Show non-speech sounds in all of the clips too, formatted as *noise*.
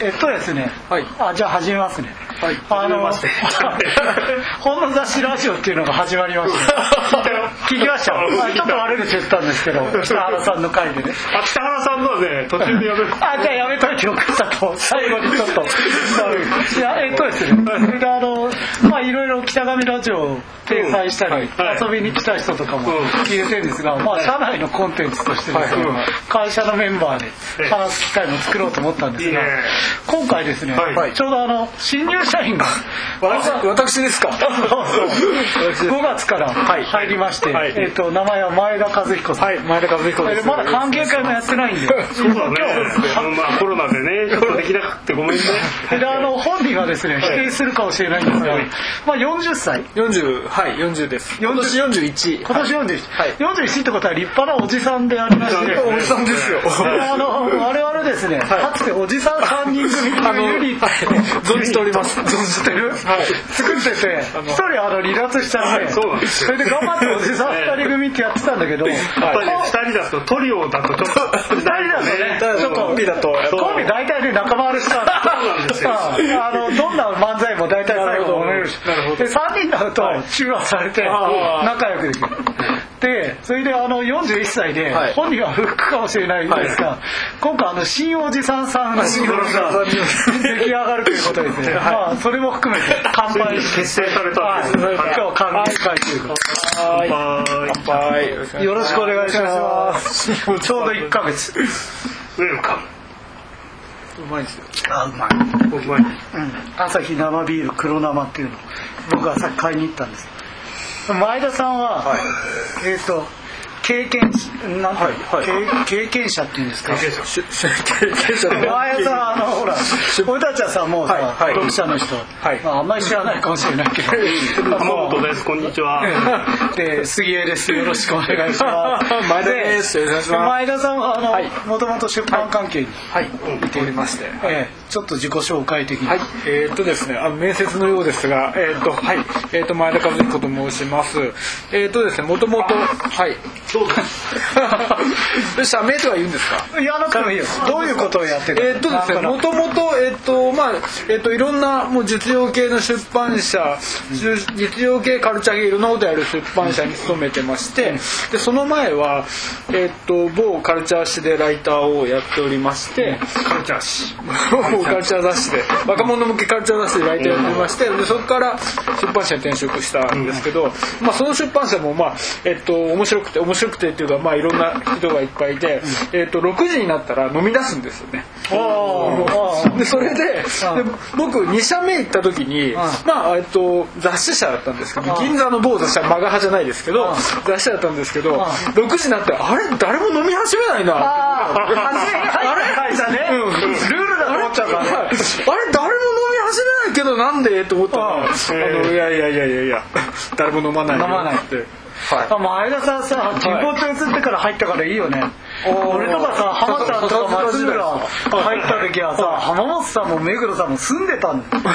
えっとですね、はいあじゃあ始めますね。はいあの始めまして *laughs* 本の雑誌ラジオっていうのが始まりました。*laughs* 聞きました？あちょっと悪口言ったんですけど、*laughs* 北原さんの回でね。あ北原さんのはね途中でやめるあ、じゃあやめといてよかったと、最後にちょっと。いや、えっとですね、それであの、*laughs* まあいろいろ北上ラジオを掲載したり、はい遊びに来た人とかもうん。聞いてるんですが、まあ社内のコンテンツとしてですねはい会社のメンバーで話す機会も作ろうと思ったんですが今回ですねはい、ちょうどあの、新入社員が、私私ですか？5月から入りまして、はい。えっと、名前は前田和彦さん。はい前田和彦です。まだ関係会もやってないんで、そうだね。まあコロナでねちょっとできなくてごめんね。であの本人はですね否定するかもしれないんですが、まあ、40歳。40はい40です。今年41今年41、はい。41ってことは立派なおじさんでありまして。おじさんですよ。であの我々ですね、かつておじさん3人組っていうユニット存じております。存じてる、作ってて一人あの離脱しちゃって、はい。それで頑張っておじさん2人組ってやってたんだけど、やっぱりね2人だとトリオだとちょっと。2人だとねちょっと。コンビだと。コンビ大体ね仲間割れしたんあのどんな漫才るしなるほど。で3人になると中和されて仲良くできる。でそれであの41歳ではい。本人はフックかもしれないんですが今回あの新おじさんさんの新おじさん出来上がるということですねまあそれも含めて乾杯。して結成されたはいんですね。今日は歓迎会というかはいははいよろしくお願いします。ちょうど1ヶ月。いウェルカうまいですよ。あうまい。ムうまいうん、朝日生ビール黒生っていうの。を僕はさっき買いに行ったんです。前田さんは、はい。えっ、と経験なはいはい。経経験者っていうんですか？経験者。*laughs* 前田さんあのほら俺たちはさもうさ、はいはい。読者の人、はい。まあ、あんまり知らないかもしれないけど。*laughs* 浜本ですこんにちは。*laughs* で杉江です。よろしくお願いします。前田です。前田さんはあの、はい。もともと出版関係に、はい。見ておりまして。ええちょっと自己紹介的に、はい、えーっとですね、あの面接のようですが、えーっと、はい、えーっと、前田和彦と申します。えーっとですね、もともと、はい。どうぞ。*laughs* 社名とは言うんですか？言わなくてもいいよどういうことをやってるえーっとですね、もともと、えーっと、まあ、えーっと、いろんな、もう実用系の出版社、実用系カルチャー系いろんなことやる出版社に勤めてまして、で、その前は、えーっと、某カルチャー誌でライターをやっておりまして、カルチャー誌 *laughs* 某カルチャー雑誌で若者向けカルチャー雑誌でライターやってましてでそこから出版社に転職したんですけど、まあ、その出版社もまあえっと面白くて面白くてっていうかまあいろんな人がいっぱいいて、えっと6時になったら飲み出すんですよね。でそれでで僕2社目行った時に、まあえっと雑誌社だったんですけど銀座の某雑誌はマガ派じゃないですけど雑誌社だったんですけど6時になってあれ誰も飲み始めないなっ *laughs* ちゃうから。ね。はいあれ誰も飲み始めないけどなんで？と思ったらあのいやいやいやいやいや。誰も飲まないよ。飲まない。って。あ前田さんさ、地元移ってから入ったからいいよね。俺とかさ、浜田とか松村入った時はさ、浜本さんも目黒さんも住んでたんだよ。ま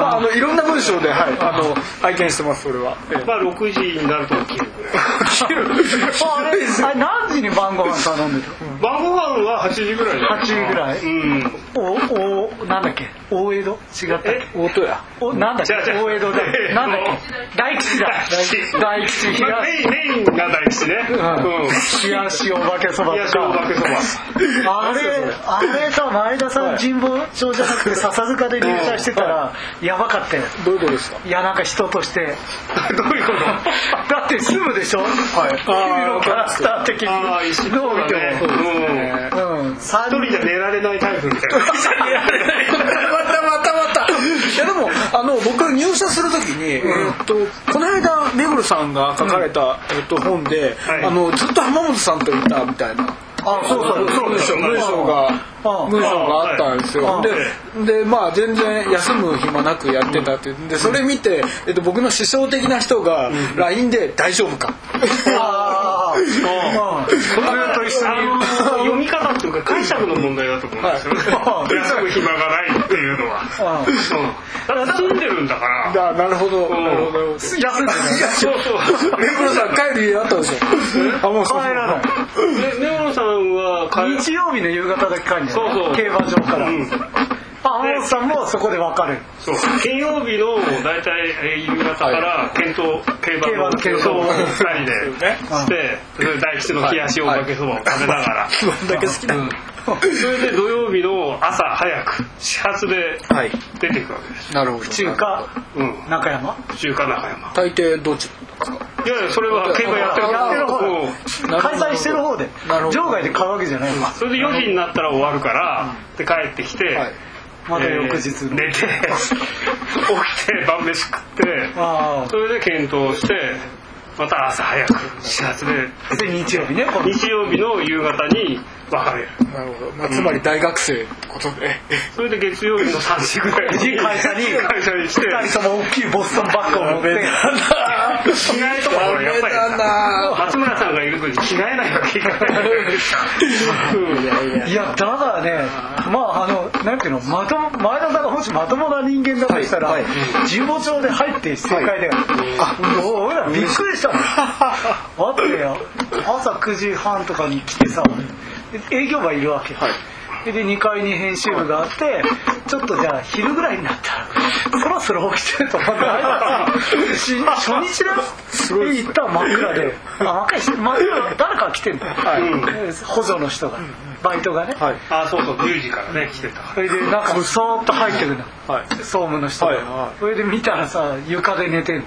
ああのいろんな文章ではい。あの拝見してますそれは。ええ。まあ6時になると起きる。ぐらいあれ、あれ何時に晩ご飯頼んでた晩ご飯は8時ぐらいだよ ?8 時ぐらい？うん。お、お、なんだっけ？大江戸？違った。っけ大戸屋お、なんだっけ？大江戸だ。なんだっけ？大吉だ。大吉。メインメインが大吉ね。うん。冷やお化けそば。冷やしお化けそば。あれ、あれさ、前田さん、神保町じゃなくて笹塚で入社してたら、やばかったよ。どういうことですか？いや、なんか人として。*laughs* どういうこと？だって住むでしょ？はい。君のキャラクター的に。ああどう見ても。うん。一人じゃ寝られないタイプみたいな。またまたまたいやでもあの僕入社するときに、えーっとこの間目黒さんが書かれた、えーっと本で、はい。あのずっと浜本さんといたみたいな。あ、そうそう、そうですよ。文章がうん文章があったんですよ。うんででまあ全然休む暇なくやってたってでそれ見て、えっと、僕の師匠的な人が LINE で「大丈夫か?」ああ、と一緒に。あの読み方っていうか解釈の問題だと思うんですよね、はい。*laughs* 休む暇がないっていうのは、うんう。ん、だって住んでるんだから。だなるほど。なるほど。休んでる。ねそうそう目黒さん帰る家あったでしょ？あもうそう。帰らない。で根室さんは帰日曜日の夕方だけ帰るそうそう。競馬場から、うん。あ浜本さんもそこで別れる。そう。金曜日の大体えー夕方から検討競競馬馬のの検討を2人でねして *laughs* そ大吉の冷やしおかけそばを食べながら、*laughs* どんだけ好きなの？それで土曜日の朝早く始発ではい。出ていくわけです、なるほど。中華？うん、中山？中華中山。大抵どっち？いやいやそれは競馬やってるやってる方うん。なるほど開催してる方で。なるほど。場外で買うわけじゃない。のそれで4時になったら終わるから、で帰ってきて、はい。また翌日えーの、寝て起きて晩飯食ってあそれで検討してまた朝早く始発で。あで日曜日ね今度。日曜日の夕方に別れるなるほど、まあ、つまり大学生ってことで、それで月曜日の3時ぐらいに *laughs* 会社に。会社にして。二人とも大きいボストンバッグを持って着替えとかやっぱり松村さんがいるのに着替えないわけいかない。うんいやだからねまああのなんていうのまとも前田さんがもしまともな人間だとしたら、はい。神保町で入って正解だよ、あもう俺らびっくりしたもん。*laughs* あってよ。朝9時半とかに来てさ営業マンいるわけ、で2階に編集部があってちょっとじゃあ昼ぐらいになったらそろそろ起きてると思ってし *laughs* 初日だよ。で行ったら真っ暗で。あ真っ暗。いし真っ暗。で誰かが来てんだよ、補助の人がバイトがね、はい。あそうそう10時からね来てた。それでなんかそーっと入ってくるの、はい。総務の人が、はいはい。それで見たらさ床で寝てんの。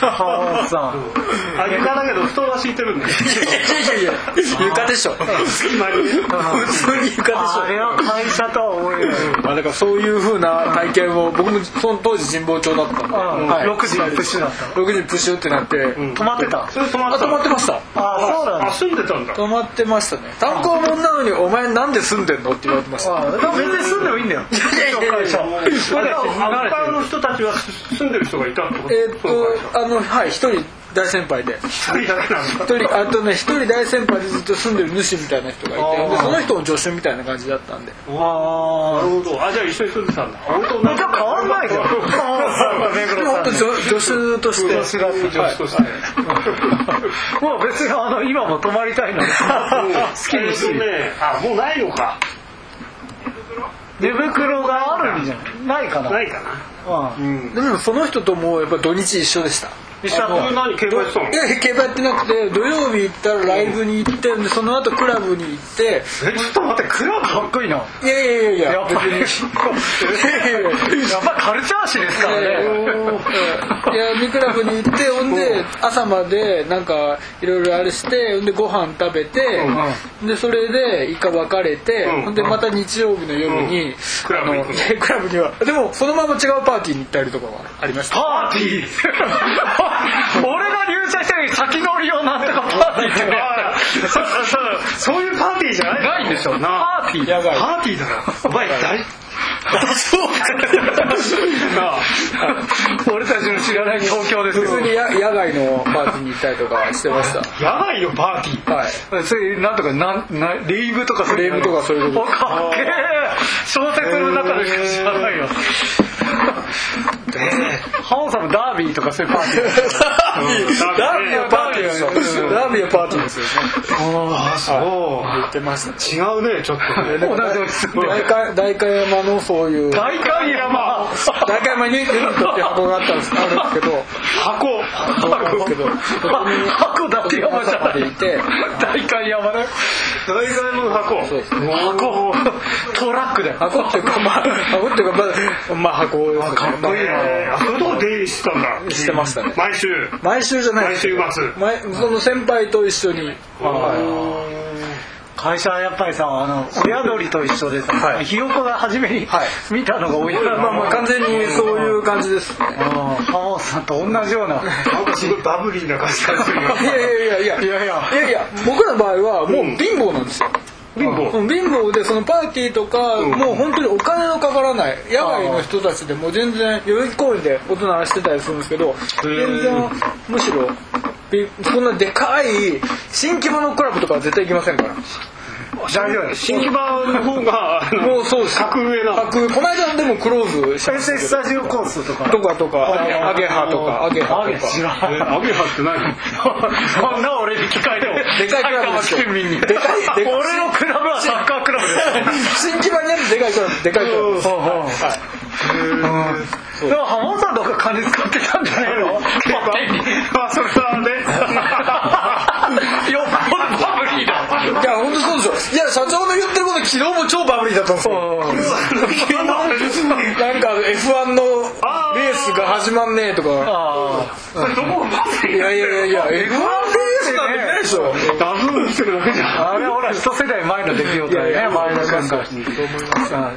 はあ。さあ。床だけど布団は敷いてるんだよ。いやいや床でしょ。隙間にね。普通に床でしょ。あれは会社とは思えない、まあだからそういうふうな体験を僕もその当時神保町だったんで、うん。はい。6時にプッシュだった6時にプッシュってなって、泊まってた？それ泊まあった。止まってました。あそうなんだ。あ住んでたんだ。止まってましたね。単行本なのに「お前なんで住んでんの?」って言われてましたあでも全然住んでもいいんだよ。会社それでアンパイの人たちは住んでる人がいたってこと？えーっとあのはい一人大先輩で。一人だけなんだ一人あとね一人大先輩でずっと住んでる主みたいな人がいて。でその人も助手みたいな感じだったんで。ああなるほど。あじゃあ一緒に住んでたんだ。俺と同じじゃあ変わんないじゃん本当助助手として。助手として。もう別にあの今も泊まりたいのに。好きにしてあもうないのか。寝袋があるんじゃない？ないかな。ないかな。うん。うん。でもその人ともやっぱ土日一緒でした一緒だったそれ何競馬やってなくて土曜日行ったらライブに行ってでその後クラブに行って。えちょっと待ってクラブかっこいいな。いやいやいやいや。やっぱり。やっぱカルチャー誌ですからね。いやミクラブに行ってほんで朝までなんかいろいろあれしてほんでご飯食べて、でそれで一回別れて、うん。ほんでまた日曜日の夜に、クラブにクラブには。でもそのまま違うパーティーに行ったりとかはありました。パーティー？俺が入社した時先乗りをなんとかパーティーってねあそそそういうパーティーじゃない。ないでしょな。パーティー。野外。パーティーだなお前大そう *laughs* 俺たちの知らない東京ですよ普通にや野外のパーティーに行ったりとかしてました。野外のパーティー？はい。そういうなんとかなんなレイブとかそういうレイブとかそういうこ。とおかっけえ小説の中でしか知らないよハモさんもダービーとかそういうパーティーダービーはパーティーですよダービーはパーティーですよねああそ言ってましたう違うねちょっともうだって大会大会山のそういう大観山大会山にユニットって箱があったんですあるんですけど箱箱館山山の箱箱トラックだよ。箱っていうかまあ箱っていうかまあこういうあかっこいいな。あそういこしてたんだ。してましたね。毎週。毎週じゃない。毎週末毎その先輩と一緒に。会社はやっぱりさあの親鳥と一緒でさ、はい、ひよこが初めに、はい、見たのが多いまあまあ完全にそういう感じですね。浜さんと同じような。なすごいバブリーな感じがするいやいやいやいや。いやいや。いや僕の場合はもう貧乏なんですよ、うん貧乏でそのパーティーとか、もう本当にお金のかからない野外の人たちでも全然代々木公園で大人はしてたりするんですけど全然むしろびそんなでかい新規模のクラブとかは絶対行きませんから大丈夫新木場の方がもうそうです。格上なの格この間でもクローズしましたスタジオコースとか。とかとか。アゲハとか。アゲハとか。知らん。えアゲハって何？そんな俺に聞かれてもでかいクラブですよ。でかい俺のクラブはサッカークラブです新木場にあるでかいクラブでかいクラブ。ですそうそうでも浜田さんとか金使ってたんじゃないの？まあそれはねよっぽどバブリーだいや本当そうでしょいや社長の言ってること昨日も超バブリーだったんですよなんか F1 のスが始まんねえとか。あそれどこいやいやいやいや F1 レースなんてないでしょ。ダズーン見せるだけじゃん。ああれほら一世代前の出来事だよね前田さんが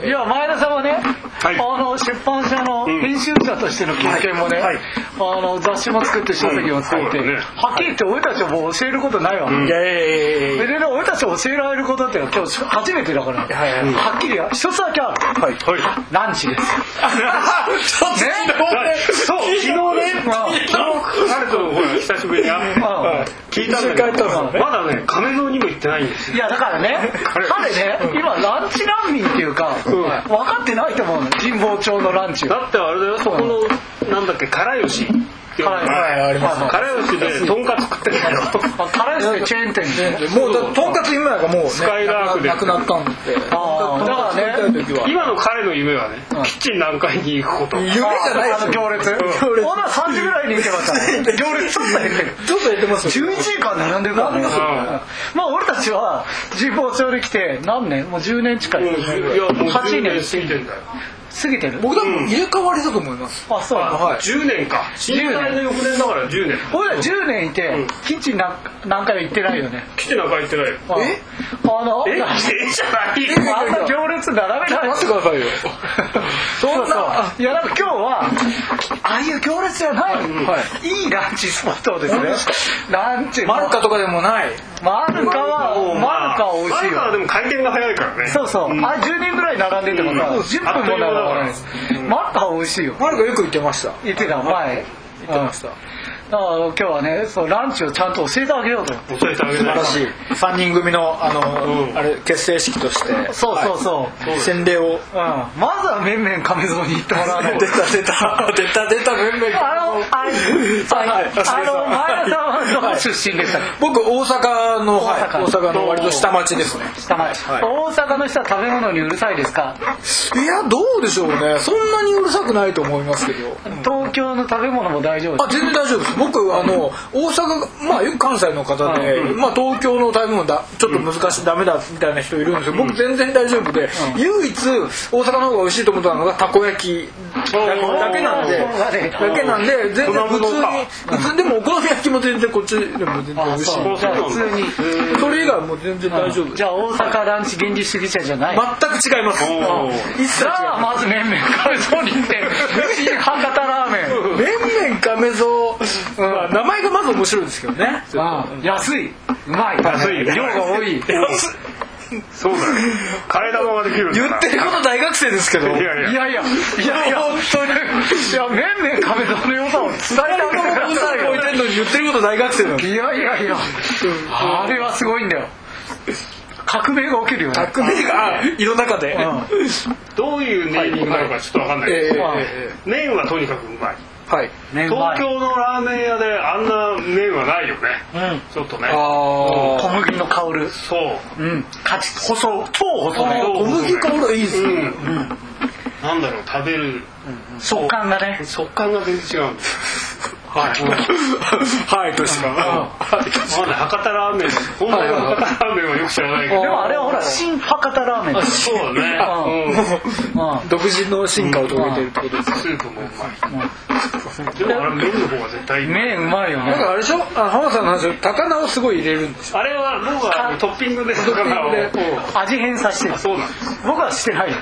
いや前田さんはね、はい。あの出版社の編集者としての経験もね、はい。あの雑誌も作って書籍も作って、はっきり言って俺たちはもう教えることないわ、いやいやいやいや。でね俺たち教えられることっていうのは今日初めてだから、はいはいはっきり一つだけある、はい。はい。ランチです。ちょっと昨そう昨日ね昨日彼とほら久しぶりに会って聞いたんだけどまだね亀蔵にも行ってないんですよ。いやだからね彼。ね今ランチ難民っていうか、分かってないと思うの神保町のランチを。だってあれだよそこのなんだっけ唐吉っていうのがはいありますね唐吉でとんかつ食ってんだよ。あ辛いですね。チェーン店でもうだとんかつ今やがもうねスカイラークでなくなったんで。だからね。今の彼の夢はねキッチン何階に行くこと。夢じゃないあの行列。行列。ほな3時ぐらいに行けばさ行列。ちょっと減ってるちょっとやってますよ。11時間並ん。でるからねんまあ俺たちは神保町に来て何年？もう10年近い。いやもう8 10年年。過ぎてんだよ過ぎてる。僕多分入れ替わりだと思います。あそう。はい。10年か。震災の翌年だから10年。俺ら10年いてキッチン何何回も行ってないよね。キッチンなんか行ってないよ。え？あのえ？え？じゃないあんな行列並べない。待ってくださいよ。そんなそういやなんか今日はああいう行列じゃない、、はい。い。ランチスポットをですねランチマルカとかでもない。マルカはマルカは美味しいマルカはでよも回転が早いからね。そうそう、あれ10人ぐらい並んでてもさ、うん。10分も並ばないです。美味しいよ。マルカよく行ってました。言ってた前言ってましただから今日はねそうランチをちゃんと教えてあげようと。教えてあげない素晴らしい。3人組のあの、うん。あれ結成式として。そうそうそう、はい。洗礼を。うん、まずはめんめん亀蔵に行ってもらう。の *laughs* 出た出た。出た出ためんめんあのあれはいあの前田さんはどこ出身でしたっけ？僕大阪のはい。大阪大阪の割と下町ですね。下町、はい。大阪の人は食べ物にうるさいですか？いやどうでしょうね。そんなにうるさくないと思いますけど。東京の食べ物も大丈夫あ全然大丈夫です僕あの大阪まあよく関西の方で、まあ、東京の食べ物だちょっと難しい、ダメだみたいな人いるんですけど僕全然大丈夫で、唯一大阪の方が美味しいと思ったのがたこ焼き。だけなんで。うんだけなんで全然普通に普通でもお好み焼きも全然こっちでも全然美あ味しい。普通に。それ以外はもう全然大丈夫。じゃあ大阪ランチ現実主義者じゃない？全く違います。一さあまずめんめん亀蔵に行って新博多ラーメン。ますめ亀蔵、まあ名前がまず面白いですけどね。あ安い。うまい。安い。量が多い。そうだよ。替え玉ができる言ってること大学生ですけど。いやいや。いやいや。いやいや。本当に。いやめんめん亀蔵の良さを伝えてあげてくださいよ置いてんのに言ってること大学生なんです。いやいや。いやあれはすごいんだよ。革命が起きるよね革命が世の中で、どういうネーミングなのかちょっとわかんないええけどえ麺はとにかくうまいはい。東京のラーメン屋であんな麺はないよね。うん。ちょっとね。あ小麦の香る。そう。うん。カチッ細超細めそう小麦香がいいですね、なんだろう食べる食感がね。*laughs* 食感が全然違うんだ。よはい。はいとしかまだ博多ラーメン本来の博多ラーメンはよく知らないけど。でもあれはほら新博多ラーメンそうだね。うん。独自の進化を遂げてるってことですうん。スープもうまいでもあれ麺の方が絶対いい。麺うまいよね。なんかあれでしょ？あ浜田さんの話高菜をすごい入れるんでしょあれは僕はトッピングで魚を。で味変させてる。あそうなんです。僕はしてない。よ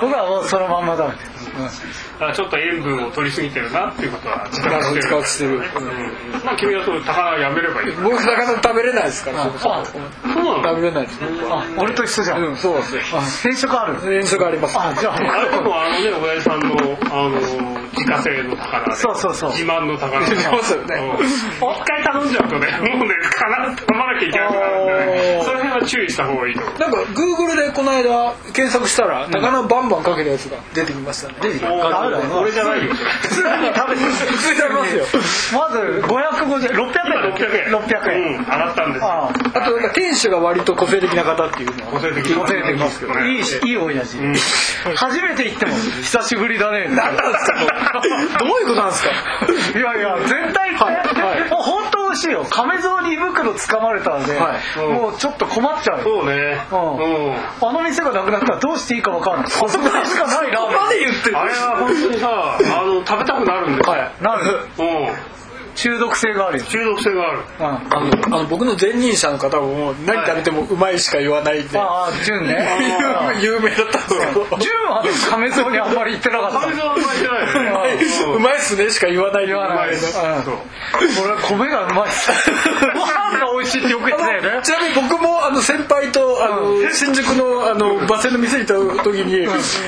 僕はもうそのまんま食べてる。あちょっと塩分を取りすぎてるなっていうことは自覚してる。自覚してる、まあ君はそう高菜やめればいい。僕魚食べれないですから、あそうなの？食べれないです。俺と一緒じゃん。うんそうです変色ある？遠足あります。あじゃあ。あれでもあのね親父さんのあの自家製の高菜で。そうそうそう。自慢の高菜 *laughs* そうですよね。うん。一回頼んじゃうとねもうね必ず頼まなきゃいけなくなるんでねは注意した方がいいと思う。なんか Google でこの間検索したら高菜バンバンかけるやつが出てきましたね。出てきおー俺じゃないよ。普通に食べてる。普通に食べますよ。まず550円。600円600円。600円、うん上がったんですよ。ああ。となんか店主が割と個性的な方っていうのは個性的あ出てますけどいいしいい親父、初めて行っても久しぶりだね。何なんですか？どういうことなんですか？いやいや絶対行って、はい。はいしいよ。亀蔵に胃袋掴まれたんで、はい。もうちょっと困っちゃう。よそうね。うん。うんあの店がなくなったらどうしていいか分かんない。あそこでしかないラーメン。まで言ってる。あれは本当にさあの食べたくなるんですよ。はい。なる。うん中毒性があるよ、中毒性がある。うん、あのあの僕の前任者の方も何食べてもうまいしか言わないんで、ああ純ね。*laughs* 有名だったんですけど亀蔵にあんまり行ってなかった。亀蔵は巻いてないね。*laughs* う。まいっすねしか言わない言わ言わないそう俺米がうまいっす。ご飯が美味しいってよく言ってたよね。*laughs* ちなみに僕もあの先輩とあの、新宿のあのバス停の店に行った時に、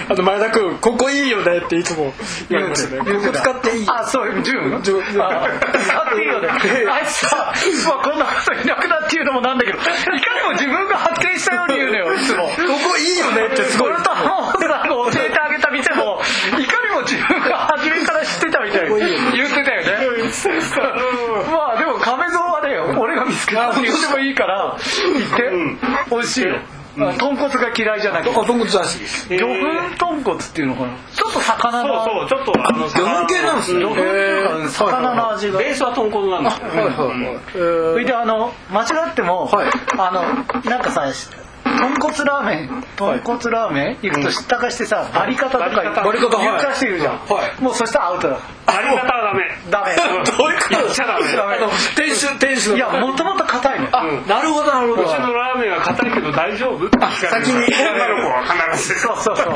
あの前田君ここいいよねっていつも言うんですよね。ここ使っていい。よあそう純？純。あ使っていいよね。あいつさ、まあ、こんなこといなくなっていうのもなんだけどいかにも自分が発見したように言うのよ。いつも。ここいいよねってすごい。俺と浜本さんが教えてあげた店もいかにも自分が初めから知ってたみたいに言ってたよね。まあでも亀蔵はね俺が見つけたって言ってもいいから行って。美味しいよあ豚骨が嫌いじゃなくてあ豚骨らしいです。魚粉豚骨っていうのかな。ちょっと魚の。そうそうちょっとあの魚粉系なんですね魚粉っていうか魚の味がベースは豚骨なんですいはいはいそれであの間違っても、はいあのなんかさ豚骨ラーメン豚骨ラーメン行くと知ったかしてさバリ方とか言うかして言うじゃん、はい。もうそしたらアウトだ。バリ方はダメ。ダメ。*laughs* どういうこと？言っちゃダメ。店主店主の。いやもともと硬いのあなるほどなるほど。うちのラーメンは硬いけど大丈夫？って聞かれる先に。女の子は必ず。そうそうそう。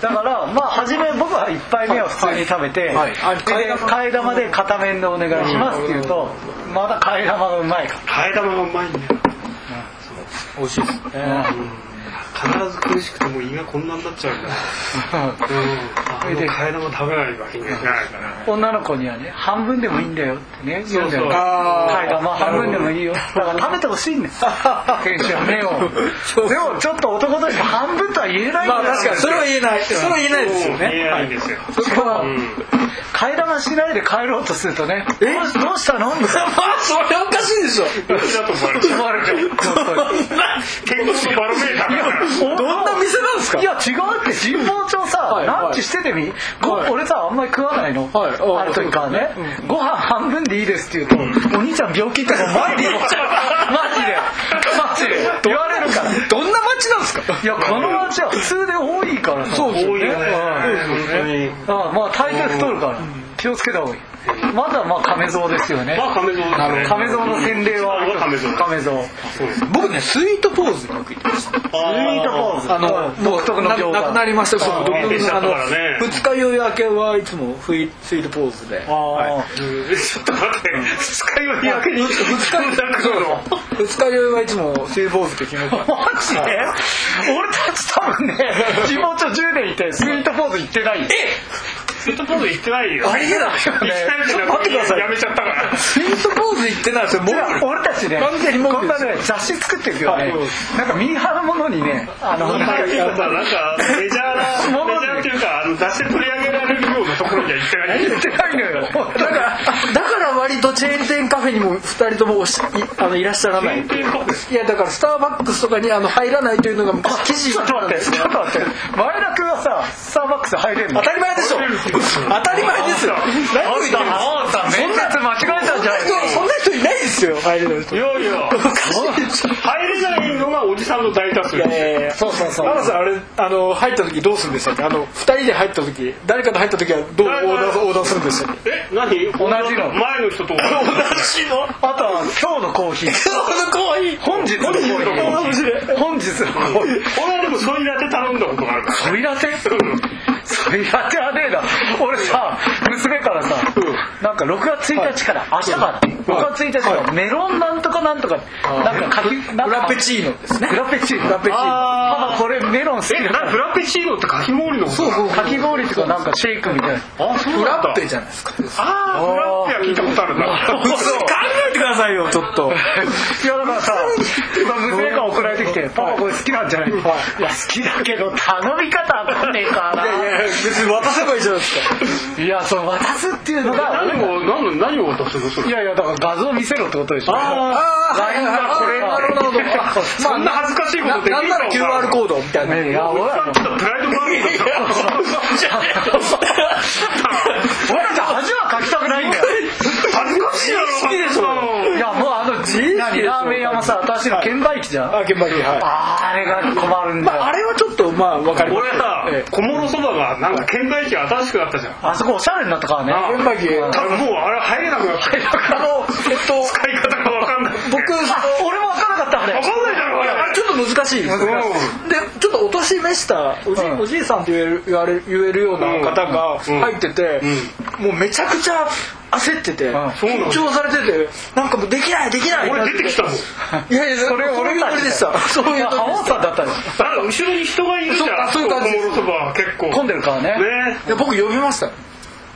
だからまあ初め僕は一杯目は普通に食べて、はい。はい。あで替え玉。で片面でお願いしますって言うとまだ替え玉がうまいか替え玉がうまいんだよ美味しいですら、必ず苦しくてもう胃がこんなになっちゃうんだ。*laughs* うん。あの替え玉食べないわけにはいかないから。女の子にはね半分でもいいんだよってね言うんだよ替え玉半分でもいいよ。だから食べてほしいんだよ。*laughs* 店主は目を。でもちょっと男として半分とは言えない。んだよまあ確かに。それは言えない。それは言えないですよ言えねないんですよ。しかもうん。替え玉しないで帰ろうとするとね「え？どうしたの?」みたいな。*laughs* まあそれはおかしいでしょ。だと思われちゃう思われちゃう本当に。健康のバロメーター *laughs* どんな店なんですか？いや違うって。神保町さ、はいランチしててみ、ごはい。俺さあんまり食わないの、はい。あある時からね、ご飯半分でいいですって言うと、お兄ちゃん病気って前に言っちゃうマジでマジで言われるから。どんな街なんですか？いやこの町は普通で多いからさ。そうですまあ大抵太るから、気をつけた方がいい。まずはまあ亀蔵ですよね。まあ亀蔵ですね。亀蔵の洗礼は。亀蔵亀蔵。僕ねスイートポーズによく行ってました。スイートポーズ。あの独特のななくなりました。そう。独特閉鎖のあの二日酔い明けはいつもスイートポーズで。ああ、うんちょっと待って。二日酔い明けに二日二日酔い。はいつもスイートポーズって決めて。たマジで？*laughs* 俺たち多分ね地元10年いてスイートポーズ行ってないスイートポーズ行ってないよ。ありえない行きたいけど待ってくださいやめちゃったから。スイートポーズ行ってないですよもういや俺たちね完全にモこんなね雑誌作ってるけどね、はい。なんかミーハーなものにねあのなんかメジャーな *laughs* メジャーっていうかあの雑誌で取り上げられるようなところには行ってない言ってないのよ。だからだから割とチェーン店カフェにも二人ともおしいあのいらっしゃらない。いやだからスターバックスとかにあの入らないというのが昔記事ちょっと待ってちょっと待って前田君はさスターバックス入れるの。当たり前でしょ。当たり前ですよ。何を言ってるんですか面接間違えたんじゃないそんなないですよ入れる人いやいや。入れないのがおじさんの大多数。いやいやいやそうそうそう。マナさんあれあの入った時どうするんでしたっけあの二人で入った時誰かと入った時はどうオーダーオーダーするんでしたっけえ何？同じの。前の。人と同じ私のあとは今日のコーヒー。可愛い本日のコーヒー。本日のコーヒー。*laughs* 俺はでもソイラテ頼んだことがあるから。ソイラテ？ソイラテはねえな。俺さ娘からさ、なんか6月1日から明日から6月1日からメロンなんとかなんとかなんか書きなんかフラペチーノですね。フラペチーノ。フラペチーノ。ママこれメロン好きえだから。なフラペチーノってかき氷のそうそう。かき氷とかなんかシェイクみたいな。あそうフラッペじゃないですか。ああフラッペは聞いたことあるな。考えてくださいよちょっと。*laughs* いやだからさ今娘が送られてきて「パパこれ好きなんじゃない?」い。や好きだけど頼み方わかんねえからいやいや別に渡せばいいじゃないですか。いやその渡すっていうのが。何を何を渡すの？それいやいやだから画像見せろってことでしょ。あああはいはいはいこれなるほど。*laughs* そんな恥ずかしいことできなんなら QR コードみたいな。ねいや俺らちょっとプライドがあるんだ俺 *laughs* らじゃ恥はかきたくないんだよ。恥ずかしいだろ。好きでしょ？何ラーメン屋もさ私の券売機じゃん。あ現場にはい。あれが困るんだよ。まああれはちょっとまあわかります。俺さええ。小諸そばがなんか券売機が新しくなったじゃん。あそこおしゃれになったからね。あ現場機。多分もうあれ入れなくなった。あのえっと使い方が分かんない。僕俺も分からなかったあれ。分かんないだろ難しい。ですねうでちょっとお年召したおじ,、うん。おじいさんって言える言われ言えるような方が入ってて、もうめちゃくちゃ焦ってて、緊張されててなんかもうできないできない俺出てきたもん。いやいやそれ俺が俺でした。そういう浜本さんだったよだから後ろに人がいるじゃんそうあそういう感じ。結構。混んでるからね。ね。僕呼びました。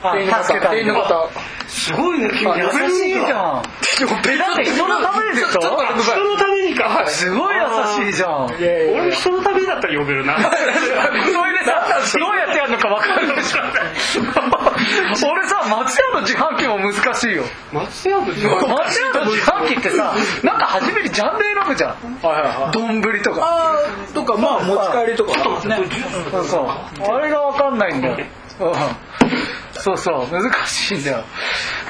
あ店員の方。すごいね君。いじゃん。人のためで人の？ためにか。すごい優しいじゃん。俺人のためだったら呼べるな。*laughs* それでさどうやってやるのか分かるでしょ俺さ松屋の自販機も難しいよ。松屋の自販松屋の自販機ってさなんか初めにジャンル選ぶじゃん。はいはいはい。丼とか。とかまあ持ち帰りとか。ねそうそうあれが分かんないんだよ、うん、そう。そう難しいんだよ。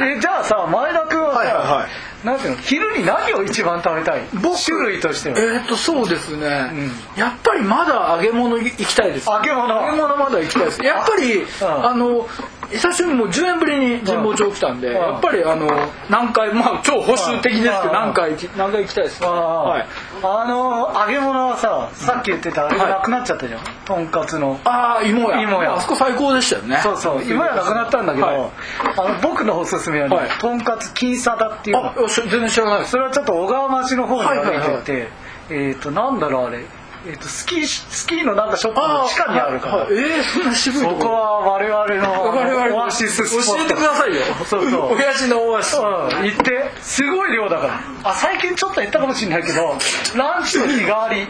えじゃあさ前田君はさ、はいはい。はいなんていうの？昼に何を一番食べたい？種類としては。えーっとそうですね、やっぱりまだ揚げ物行きたいです。揚げ物。揚げ物まだ行きたいです。やっぱりん。あの久しぶりにもう10年ぶりに神保町来たんで、んやっぱりあの何回まあ超保守的ですけどうん何回何回行きたいですあーはい。あの揚げ物はささっき言ってたあれがなくなっちゃったじゃん、とんかつの。ああ芋屋。芋屋。あそこ最高でしたよね。そうそう。今やなくなったんだけど、はい。あの僕のおすすめはね、はい。とんかつ金沙だっていうの。あ全然知らないそれはちょっと小川町の方に歩いてって、えっ、となんだろうあれ、えー、とスキースキーのなんかショップの地下にあるから、はいはいえー、そんな渋いそとこ。こは我々の我々のオアシススポット。教えてくださいよ。そうそう。親父のオアシスうん行って。すごい量だから。あ最近ちょっと減ったかもしれないけどランチと日替わり。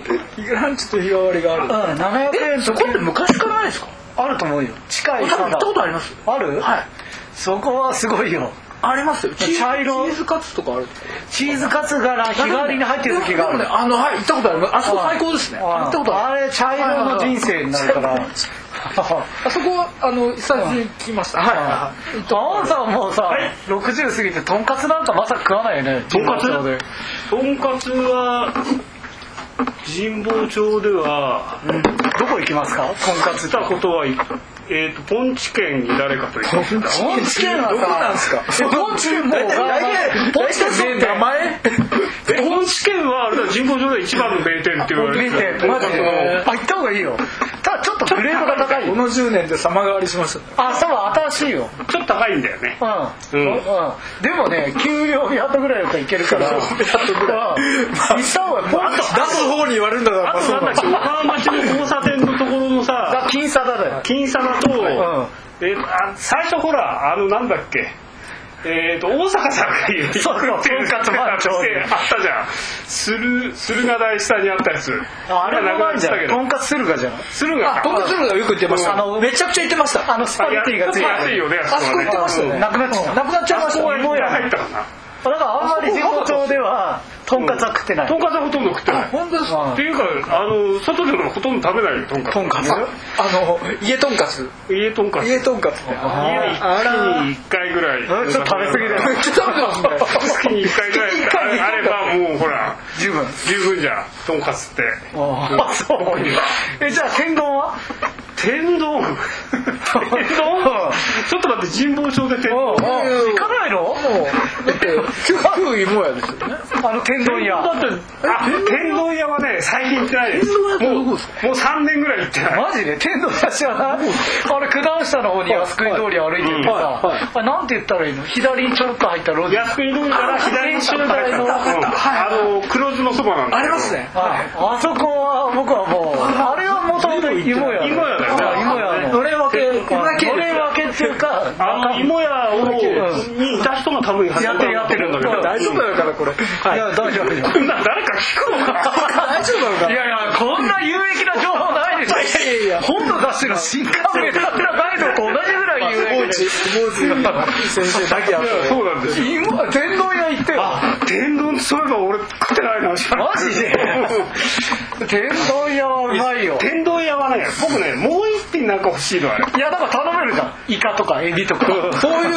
ランチと日替わりがある。うん700円そこって昔からないですか？あると思うよ。近い多分行ったことあります？ある？はい。そこはすごいよありますよ。チーズ茶色。チーズカツとかある。チーズカツが日替わりに入ってる時がある。あのはい行ったことありますあそこ最高ですね。行ったことある。あれ茶色の人生になるから。あそこはあの久しぶりに来ました。はい。はいはいアンさんもうさ、60過ぎてとんかつなんかまさか食わないよね。とんかつ？とんかつは神保町ではどこ行きますか？とんかつ来たことはえー、とポンチ県に誰かと行きましたポンチ県はさどこなんすか？えポンチ県ポンチ県って名前？えポンチ県はあれだ神保町で一番の名店って言われ見て。てマジでうんあ行った方がいいよ。ただちょっとグレードが高い。この10年で様変わりしましたねあそう新しいよ。ちょっと高いんだよね。うん、うん。うん、でもね給料日後ぐらいだったらいけるから。うん。*laughs* 行った方がポン出す方に言われるんだからあとなんだっけ横浜町の交差点金沙だだよ金沙だと、ん。えー最初ほらあのなんだっけ？えー、と大阪さんが言う。とんかつ番長店あったじゃん。駿駿河台下にあったやつ。あれもないじゃとんかつ駿河じゃん。駿河あとんかつがよく言ってました。あのめちゃくちゃ言ってました。あのスパゲティがついて安いよねあそこ行ってましたよね。なくなっちゃった。なくなっちゃいました。あそこは芋屋入ったかなだからあんまり神保町ではとんかつは食ってない。とんかつはほとんど食ってない。本当ですっていうかあの外でもほとんど食べないよとんかつとんか。つあの家とんかつ。家とんかつ。家とんかつ。ね家にあら月に1回ぐらい。うんちょっと食べ過ぎだよ。めっちゃ食べてますね月に1回ぐらい。あればもうほら十分。十分じゃん。とんかつって。あそう。えじゃあ天丼は？天丼？天丼？*laughs* ちょっと待って神保町で天丼。あ行かないの？もう。だって *laughs* 旧旧芋屋ですよね。あの天丼屋。だってあ天丼屋はね最近行ってない。ですもうもうこです3年ぐらい行ってない。マジで？天丼屋知らない？あれ九段下の方に靖国通り歩いててさ、はいはいあれなんて言ったらいいの？左にちょろっと入った路地靖国通りから左にちょっと入った。あうんあの黒酢のそばなんだありますね。はい。あそこは僕はもうあれはもともと芋屋芋屋だよののれん。分けのれん分けっていうかあの芋屋をにいた人が多分やってるやってるんだけど。大丈夫だよからこれ。い。や大丈夫誰か聞くのか。大丈夫なのかいやいやこんな有益な情報ないでしょ。いやいやいや。本土出してる新刊名だったらガイドと同じい。有益でスポーツが先生だけやったそうなんです今天丼屋行ってよ天丼そうい。えば俺食ってない。なマジで天丼屋はうまい。よ天丼屋はね僕ねもう一品なんか欲しい。のあれい。やだから頼めるじゃんイカとかエビとかそうい。う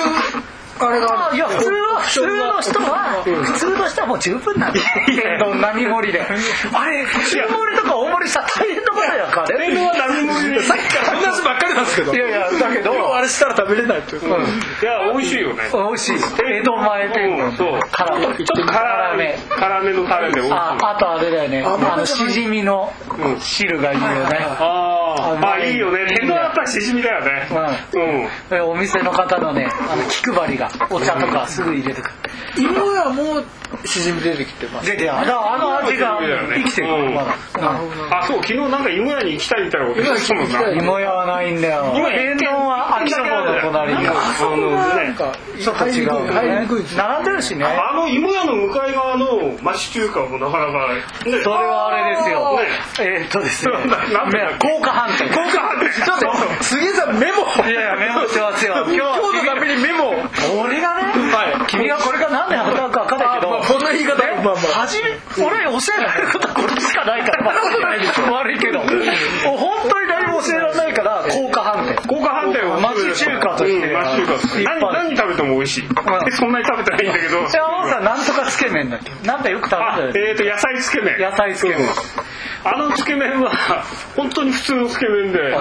あれが。あいや普通は普通の人は普通の人はもう十分なんだよ。天丼並盛りで。あれ中盛りとか大盛りしたら大変なことやから。ね天丼は何もいさっきから話ばっかりなんですけど。いやいやだけど。今日あれしたら食べれないっていう。や美味しいよね。美味しい。江戸前天丼うんそう。辛め。ちょっと辛め。辛め。のタレで美味しい。ああとあれだよね。あのしじみのうん。汁がいいよね。あー。まあいいよね。天丼はやっぱりしじみだよね。うん。でお店の方のねあの気配りがお茶とかすぐ入れてくる芋屋もうじみ出てきてます。出てだからあの味が生きてるうん。まだ。あそう昨日なんか芋屋に行きたいみたいなこと。言ってたもんな芋屋はないんだよ。今天丼は秋そばの隣。にあのねちょっと違う入りにくい。並んでるしね。あの芋屋の向かい側の町中華もなかなかね。それはあれですよ。ね。えーっとですねな *laughs* なんでね高価飯店高価飯店ちょっと杉江さんメモ。いやいやメモしてますよ。今日今日のためにメモ。俺がね、君がこれから何年働くか分かんないけど、こんな言い方ねまあまあ。初め俺教えられることはこれしかないから、*laughs* まあ、悪いけど、もう本当に何も教えられないから、高価飯店。高価飯店は町中華として。うん町中華として何何食べても美味しい。*laughs* そんなに食べてないんだけど。じゃさん、なんとかつけ麺だっけ？なんかよく食あべてる？えーと野菜つけ麺。野菜つけ麺。あのつけ麺は本当に普通のつけ麺で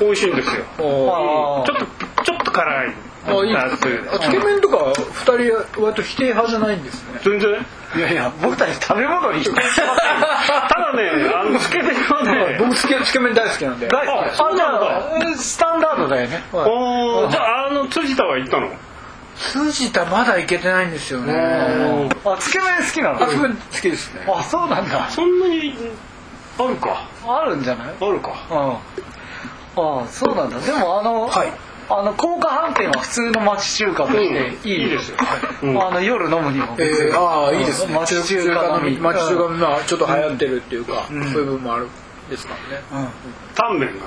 美味しいんですよ。ちょっとちょっと辛いあいい。つけ麺とか二人割と否定派じゃないんですね。全然。いやいや、僕たち食べ物に否定してまただねあのつけ麺はね *laughs* 僕つけつけ麺大好きなんで。せん。あ、そうじゃあ、スタンダードだよね。おーじゃああの辻田は行ったの？藤田まだいけてないんですよね。あ、つけ麺好きなの？あつけ麺好きですね。あ、そうなんだ。そんなにあるか。あるんじゃない？あるか。うん。ああそうなんだ。でもあの、はいあの高価飯店は普通の町中華としていい,、うん。いい。ですよ。うん。あの夜飲むにもえー、ああいいですね。町中華飲み。町中華まあちょっと流行ってるっていうか、うん。そういう部分もあるですからね。うん、うんタンメンが。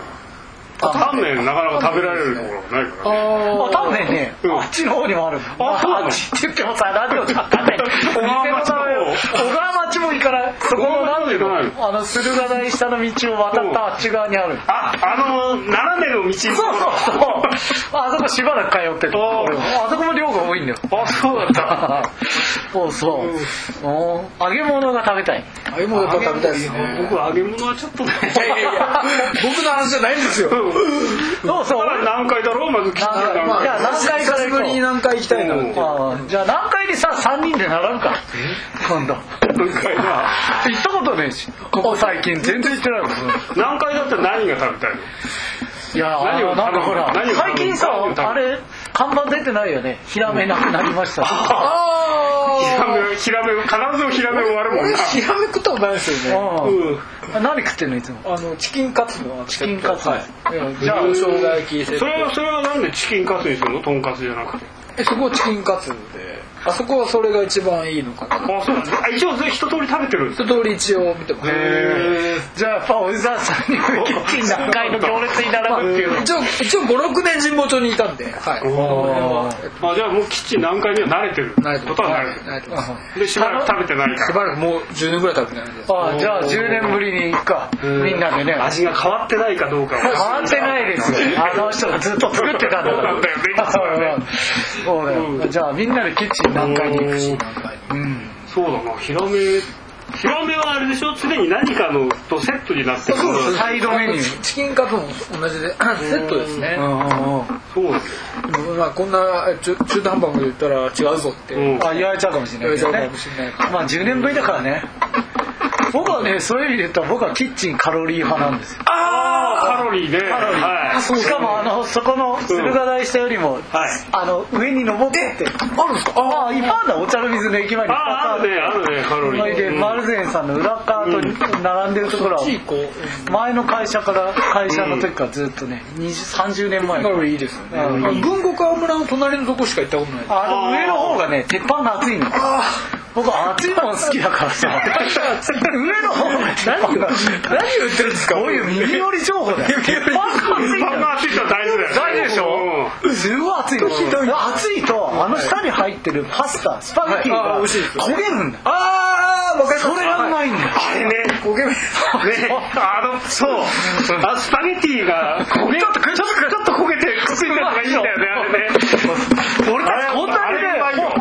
タンメン。なかなか食べられるところがないから。ねあ多分ね、うん。あっちの方にもある。あそうなの？あっちって言ってもさラジオじゃ分かんない。小川町の方小川町も行かない？そこのなんてい。あの駿河台下の道を渡ったあっち側にある。ああの斜めの道そうそうそう。あそこしばらく通ってるあそこも量が多いんだよ。あそうだった *laughs* そうそう、お揚げ物が食べたい。ああいうものだったら食べたいですね。僕揚げ物はちょっとね。いやいやいや。僕の話じゃないんですよ。そうそう。何回だろう？まず聞いてあ何回まあじゃあ何回から久しぶりに何回行きたいう。あじゃあ何回にさ3人で並ぶか今度何回だ行ったことねえし。ここ最近全然行ってないもん。何回だったら何が食べたいの？いやあ何をの？なんかほら何を最近さあれ看板出てないよね。ヒラメなくなりました。ヒラあメヒラメ必ずヒラメ終わるもんな。ヒラメ食ったことないですよね。うん。何食ってんのいつも？あのチキンカツのチキンカツ。はい。じゃあ生それはそれはなんでチキンカツにするの？とんかつじゃなくて。えそこチキンカツであそこはそれが一番いいのかな。あそうなんだあ一応一通り食べてるんです一通り一応見てます。へじゃあやっぱおじさん3人でキッチン何階の行列に並ぶっていう。一応一応56年神保町にいたんではいおあじゃあもうキッチン何回には慣れてる慣れてことは慣れて慣れてまするでしばらく食べてないからしばらくもう10年ぐらい経ってないんであじゃあ10年ぶりに行くかみんなでね味が変わってないかどうかは変わってないですよあの人がずっと作ってたんだからそうだよね実はねそうだよじゃあみんなでキッチン何階に行くしうんそうだなヒラメ。ヒラメはあれでしょ？常に何かのとセットになってるそうそうサイドメニュー。チキンカツも同じで。セットですね。そうでもまあこんな中中途半端なこと言ったら違うぞってう。ん。あ言われちゃうかもしれない。けどね言われちゃうかもしれないから。まあ10年ぶりだからね。僕はねそういう意味で言ったら僕はキッチンカロリー派なんですよ。あカロリーねカロリー。はい。しかもあのそこの駿河台下よりも、はい。あの上に登って。ってあるんですか？ああいっぱいあるんだお茶の水の駅前に。ああるねあるねカロリそれでー丸善さんの裏側と並んでるところは前の会社から会社の時からずっとね20 30年前。カロリーいいですよね。うん。文庫川村の隣のとこしか行ったことない。あの上の方がね鉄板が熱いの僕熱いもん好きだからさ。上の方が鉄板が何を言ってるんですか？こういう耳寄り情報だよ。パンが熱いと大事だよ。大事でしょ？すごい熱いの熱いとあの下に入ってるパスタスパゲティが焦げるんだよ。ああわかりますそれがうまいんだよ。あれね。焦げ目。ね。あのそう。あスパゲティが焦げちょっとちょっとちょっと焦げてくっついてる。のがいいんだよね。あれね俺たちこんなにね本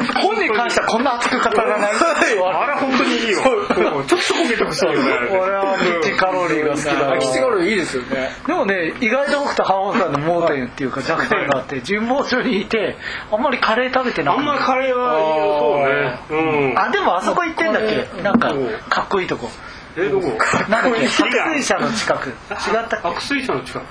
に関してはこんな熱く語らない。あれ本当にいいよ。うんちょっと焦げてほしいよね。あれね俺はミッチカロリーが好きだキチカロリーいいですよね。でもね意外と僕と浜本さんの盲点っていうか弱点があって神保町にいてあんまりカレー食べてなくあんまりカレーはそうね。うん。あでもあそこ行ってんだっけ？なんかかっこいいとこ。えどこ？なんだっ白水車の近く。違ったっ白水車の近く。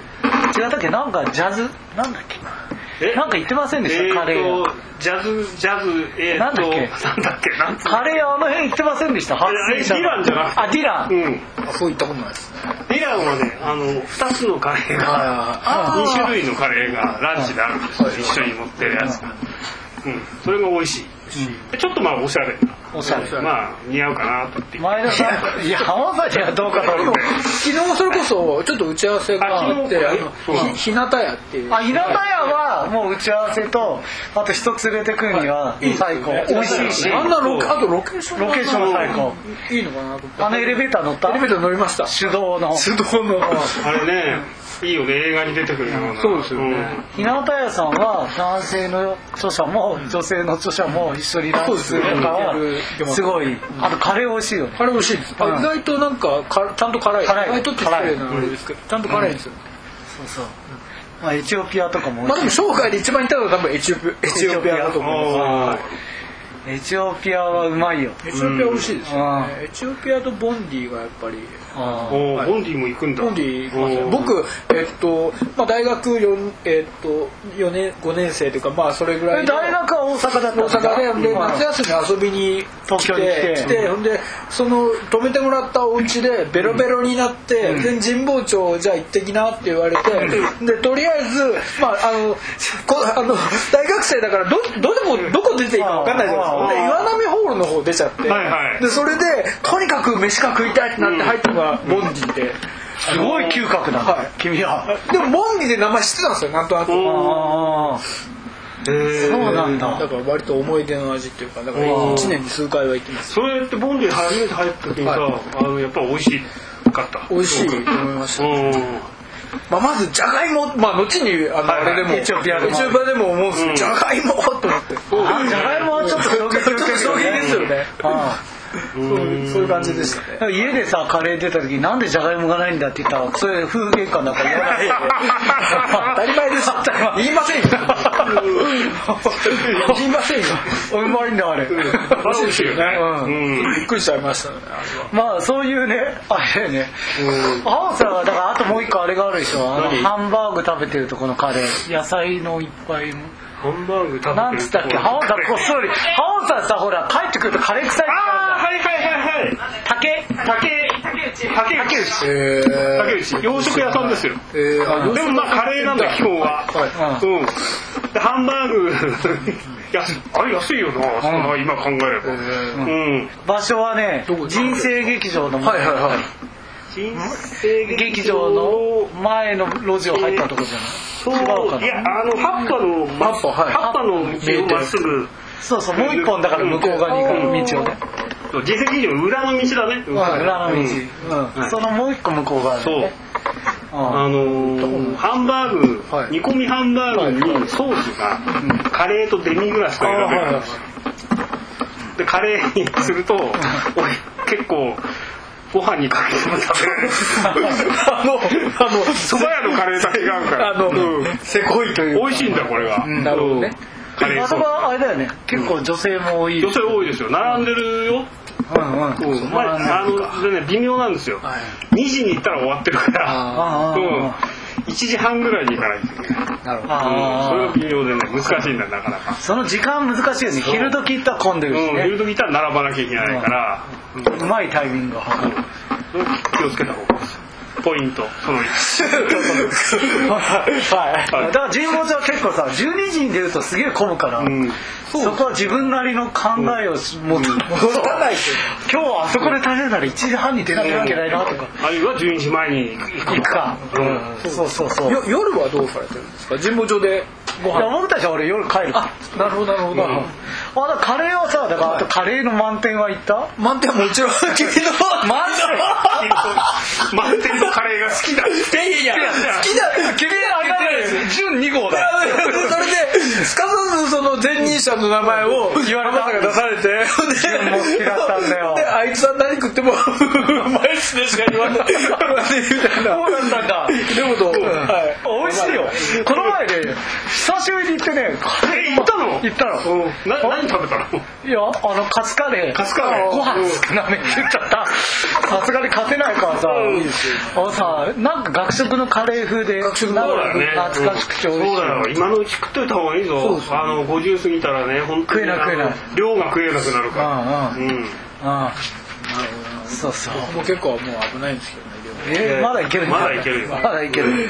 け違ったっけ？なんかジャズ？なんだっけ？えなんか言ってませんでした、えーとカレージャズジャズえーとなんだっけ？なんだっけ？なんカレーあの辺行ってませんでした？白水車ディランじゃなくて？あディラン、うん。あそういったことないですね。ディランはねあの2つのカレーがあー。2種類のカレーがランチであるんですよ。一緒に持ってるやつが。うん。それが美味しいでちょっとまあおしゃれな。おしゃれ。まあ似合うかなとって。前田さん。*laughs* いや浜田さんにはどうかと思って昨日それこそちょっと打ち合わせがあってああ昨日向屋っていう。あ日向屋はもう打ち合わせとあと人連れてくるには最高。美味しいし。あんなロケあとロケーションロケーションが最高。いいのかなとあのエレベーター乗った？エレベーター乗りました。手動の。手動の。あれねいいよね映画に出てくるような。そうですよね。日向屋さんは男性の著者も女性の著者も一緒にランチするとかはそうですごいあとカレー美味しいよね。あれ美味しいです。あうん。意外となんかかちゃんと辛い。辛い。意外とって失礼なあれですけどちゃんと辛いんですよ。そうそう。まあエチオピアとかもまあでも生涯で一番行ったのは多分エチオピエチオピアだと思います。あエチオピアはうまいよ。エチオピア美味しいですようん。ねエチオピアとボンディがやっぱりあー。おーボンディも行くんだ。ボンディ行きますね僕えっとまあ大学4えっと4年5年生というかまあそれぐらい大学は大阪だったん大だ阪ででうん夏休み遊びに東京に来て。ほんでその泊めてもらったお家でベロベロになって、で神保町じゃあ行ってきなって言われて、でとりあえずまああのこあの大学生だからどどでもどこ出ていいか分かんないじゃないですか。で岩波ホールの方出ちゃって、はいはい。でそれでとにかく飯が食いたいってなって入ったのがボンディで。すごい嗅覚だはい。君は。でもボンディで名前知ってたんですよなんとなく。そうなんだ。だから割と思い出の味っていうかだから1年に数回は行ってます。それってボンディ初めて入った時にさ、はい。あのやっぱ美味しかった？美味しいと思いました。うん。まあ、まずじゃがいも、まあ、後にあの、あれでもエチオピアでも。エチオピアでも思うんですけど、うん。じゃがいもと思ってあじゃがいもはちょっと衝撃 *laughs* ちょっと衝撃ですよね。あそういうそういう感じでしたね。あ家でさカレー出た時なんでじゃがいもがないんだって言ったらそれ風景感だから言わないよ *laughs* 当たり前です言いませんよ。言いませんよ。うまいんだあれ。美味しいよね。うん。びっくりしちゃいましたねあれは。まあそういうねあれね。青さんはだからあともう一個あれがあるでしょ。あの何？ハンバーグ食べてるとこのカレー。野菜のいっぱいハンバーグ食べてる。なんつったっけ？ハオさんこっそり *laughs* ハオさんさほら帰ってくるとカレー臭いってああはいはいはいはい。竹？竹。竹内。竹内。え竹内。洋食屋さんですよ。ー、えー、あでもまあカレーなんだ基本は。はい。うん。でハンバーグ。*laughs* 安いあれ安いよなそんな今考えれば。うん。場所はねどこ？人生劇場のはいはいはい人生劇場。の前の路地を入ったとこじゃない？そう。いやあの葉っぱの葉っぱはい。葉っぱの道をまっすぐ。そうそうもう一本だから向こう側に行く道をね。人生劇場の裏の道だね。裏の道、うん。うん。そのもう一個向こう側だそう。ねうんあのーハンバーグ、はい。煮込みハンバーグにソースがカレーとデミグラスと選べるんですよ。でカレーにすると俺結構ご飯にかけても食べれる。あのあの蕎麦屋のカレーと違うからあの、うん。せこいというか。美味しいんだこれが、なるほどね。うん。カレーあそあれだよね。結構女性も多い。ス女性多いですよ。並んでるよ。うんうん。うん。まあ、あのでね微妙なんですよ、はい。2時に行ったら終わってるから。うん1時半ぐらいに行かないといけない、なるほどあーそれが微妙でね難しいんだなかなか。その時間難しいよね。昼時行ったら混んでるしうん、ね昼時行ったら並ばなきゃいけないから、うまいタイミングが。それ気をつけた方がいいですポイントその1はい。だから神保町は結構さ12時に出るとすげえ混むから、うん。そこは自分なりの考えをし持たないと今日はあそこで食べるなら1時半に出なきゃいけないなとか。あるいは12時前に行くか、うん。そうそうそう。よ夜はどうされてるんですか？神保町でごいや飯僕たちは俺夜帰る。あなるほどなるほど、うん。あだカレーはさだからあとカレーの満点は行った？満点はもちろん。君の満満点 *laughs* のカレーが好きだ。点いやいや好きだ君はあれだよ準2号だ。それですかさずその前任者の名前を言われた。が出されて *laughs* で純も好きだったんだよ。であいつは何食ってもうまいっすねしか言わない言わないみたいなそうだったんだ。でもどう、はい。美味しいよ。この前ね久しぶりに行ってねカレーえ行ったの？行ったの。うん。な何食べたの？いやあのカツカレー。カツカレー。ご飯少なめって言っちゃった。さすがに勝てないからさ、あのさなんか学食のカレー風で学食のそうだよね懐かしくて美味しい、そうだよ。今のうち食っといた方がいいぞ。あの50過ぎたらね本当に食えない食えないあの量が食えなくなるから。うんうん。うん。あそうそう。もう結構もう危ないんですけどねえーまだいけるまだいけるよ。まだいける。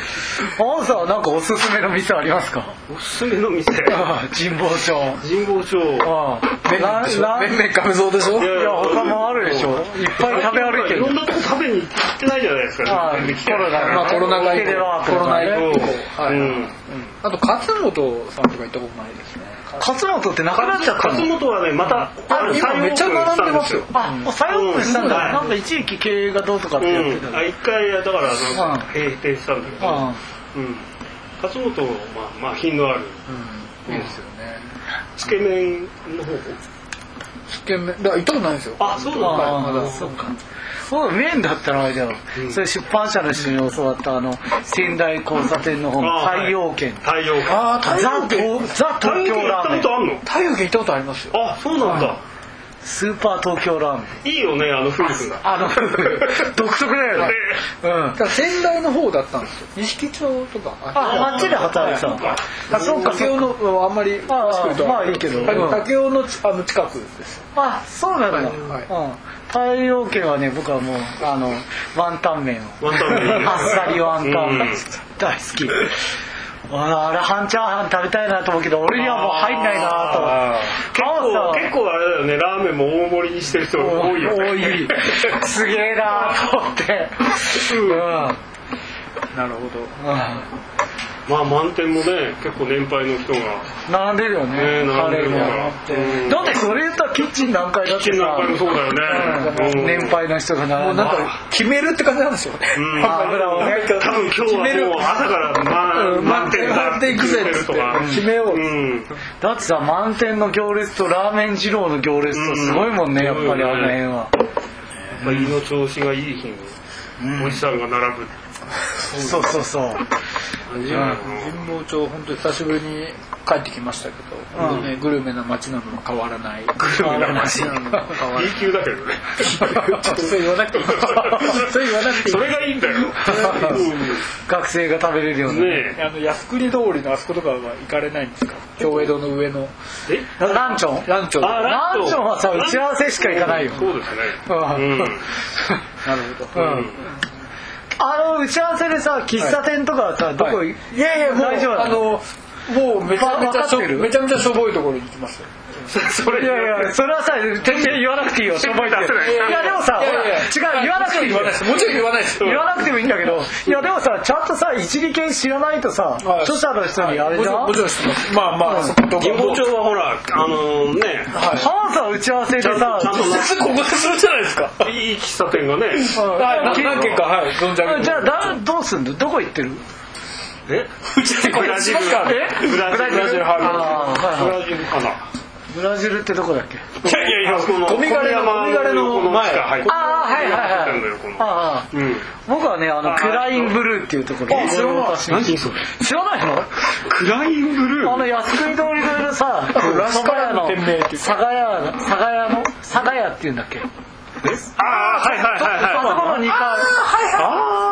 あん。さんなんかおすすめの店ありますか？おすすめの店？あ *laughs* 神保町。神保町。ああ。麺々でしょ？な麺々亀蔵でしょ？いや。他もあるでしょ。いっぱい食べ歩いてる。いろんなとこ食べに行ってないじゃないですか。コロナまあコロナ禍以降コロナ以降あと勝本さんとか行ったことないですね勝本ってなくなっちゃった勝の本はねまたある今めっちゃ並んでますよ。あ、再オープンしたんだ、うんなんか一時期経営がどうとかってやってたうん、あ一回だからなんうん。か閉店したんだけど、あうん、勝本まあまあ品のあるいいですよね。つけ麺の方？つけ麺だ行ったことないんですよ。あそうなんだ。そうかそう麺だったらあれだよ、うん。それ出版社の人に教わったあの仙台交差点の方のあ太陽圏。太陽圏。ああ太ザ陽圏。東ザ太陽圏行った東京ラーメンことあんの？太陽圏行ったことありますよ。あそうなんだ。スーパー東京ラーメン。いいよねあの夫婦があの *laughs* 独特だよね。うん。仙台の方だったんですよ。錦町とか。ああっちで働いてたの。かあそうか。竹雄のあんまりまあいいけど。うん。竹雄のあの近くですあそうなんだ、はい。うん太陽圏はね僕はもうあのワンタン麺を。ワンタン麺あっさりワンタン、うん。大好き。ああれ半チャーハン食べたいなと思うけど俺にはもう入んないなと。結構結構あれだよね。ラーメンも大盛りにしてる人多いよね。多いすげえなと思って。うん、なるほどまあ満点もね結構年配の人が。並んでるよね。ね並んでるからだってそれ言ったらキッチン何回だってキッチン何回もそうだよね。うん。年配の人が並んでもうなんか決めるって感じなんですよね。うん。油をね多分今日はもう朝から満点だ満点いくぜって。決めよううんだってさ満点の行列とラーメン二郎の行列とすごいもんね、うん。やっぱりあの辺は、やっぱ胃の調子がいい日におじさんが並ぶそうそうそう神保町本当に久しぶりに帰ってきましたけど、うん。ね、グルメな街なのも変わらない。グルメな街街なのも変わらない。B 級だけどね。*laughs* ちょっとそう言わなくていい。*laughs* そう言わなくていい。それがいいんだよ。学生が食べれるような、ねあの靖国通りのあそことかは行かれないんですか？京江戸の上の。え？ランチョン。ランチョン。あランチョン。はさ打ち合わせしか行かないよ。そうですね。うん。うん。なるほど、うんあの打ち合わせでさ喫茶店とかはさ、どこはい。やいやもう大丈夫なのあのもうめちゃめちゃしょめちゃめちゃしょぼいところに行きますよ。*laughs* それいやいやそれはさ全然言わなくていいよ *laughs* しょぼいって。出せないいやでもさいやいや。ほら違う言わなくていい言わないですもちろん言わないです。*laughs* 言わなくてもいいんだけどいやでもさちゃんとさ一理系知らないとさはい。著者の人にあれじゃん？もちろんもちろん知ってます。まあまあ、神保町はほらあのね。浜田さん打ち合わせでさちゃんとここでするじゃないですか。いい喫茶店がね。はい。な何軒かはい。存じ上げてじゃあだどうすんの？どこ行ってる？え？*laughs* ブラジル。え？ブラジル。ブラジルはいあーはいはい。ブラジルかな。ブラジルってどこだっけ？いやいやいや、このゴミ枯れのゴミ枯れの前。はいああはいはいはいこのああうん。僕はねあのあクラインブルーっていうところあ知らない何それ？知らないの？クラインブルー？あの靖国通り沿いのさラスカラの蕎麦屋の店名っていう酒屋の佐賀屋っていうんだっけ？ああはいはいはいあそこのはい2階あね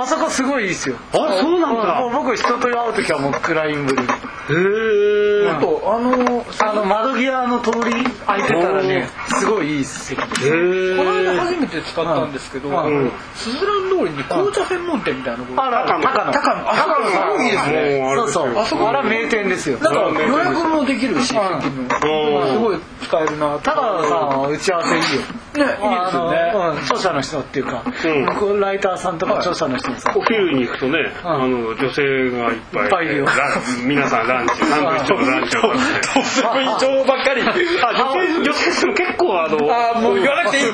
あそこすごいいいっすよ。あそうなんだ。もう僕人と会う時はもうクラインブルーーへえあとあのあの窓際の通り空いてたらねすごいいい席ですへこの間え初めて使ったんですけど、うん。あのスズラン通りに紅茶専門店みたいなのがあら高野高野。高野。あ高野さん。いいですね。そうそう。あそこ。あら名店ですよ。なんか予約もできるし、すごい使えるな高野さんは打ち合わせいいよ。ねいいですよね。著者の人っていうか、うん。向こうライターさんとか著者の人もさ、お昼に行くとね、あの女性がいっぱいいっぱいいるよ。ラン *laughs* 皆さんランチサンドイッチのランチを食べて異常ばっか。りあ女性女性も結構あのあもう言わなくていい。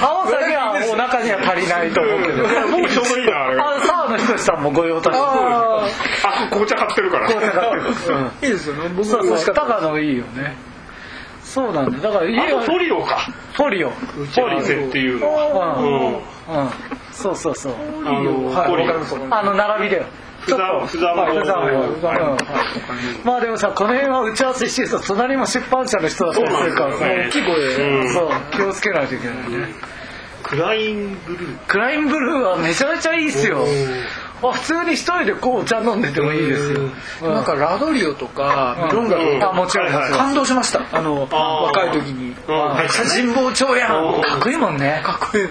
青さにはお腹には足りないと思うけど。僕ちょうどいいなあれ。あ沢野仁さんもご用達。ああ。紅茶買ってるから。紅茶買ってる。うんいいですよね。僕そうなんだ。だからいいあとよトリオか。フォリオ。打ち合わせっていうのは。うん。うんそうそうそう。あのはい。あの並びだよ。ふざふざまのふざまのはいう。んまあでもさこの辺は打ち合わせしてると隣も出版社の人だったりするからさそうなんですよね。大きい声でうん。そう気をつけないといけないね。クラインブルー。クラインブルーはめちゃめちゃいいっすよ。あ普通に一人でこうお茶飲んでてもいいですよ。すなんかラドリオとかミロンガうんとか。あもちろん。もちろん感動しました。あの若い時に。うん。はい神保町やん。かっこいいもんね。かっこいい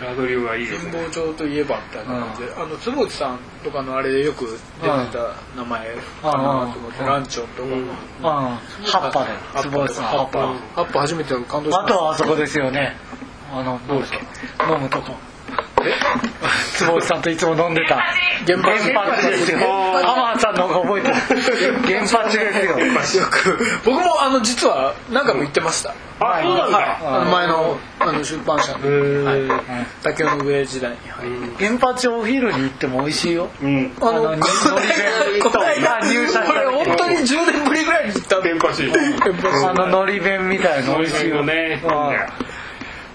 ラドリオがいいですね。神保町といえばみたいな感じで、あの坪内さんとかのあれでよく出てた名前かなと思って、うん。ランチョンとか、うん。うん。葉っぱで。葉っぱと坪内さん。か葉っぱ。葉っぱ初めて感動しまあとはあそこですよね。あのどうですか。飲むとこ坪内さんといつも飲んでた。原発原発ですよ浜田さんの方が覚えてる。原発ですよ。よく僕もあの実は何回も行ってました。あそうなんだ。はい。あの前のあの出版社の。へー。竹の上時代に。はい。原発お昼に行っても美味しいよ。うん。あのあのこの間入社これ本当に10年ぶりぐらいに行った。電波しあののり弁みたいの美味しいよ。ね。うん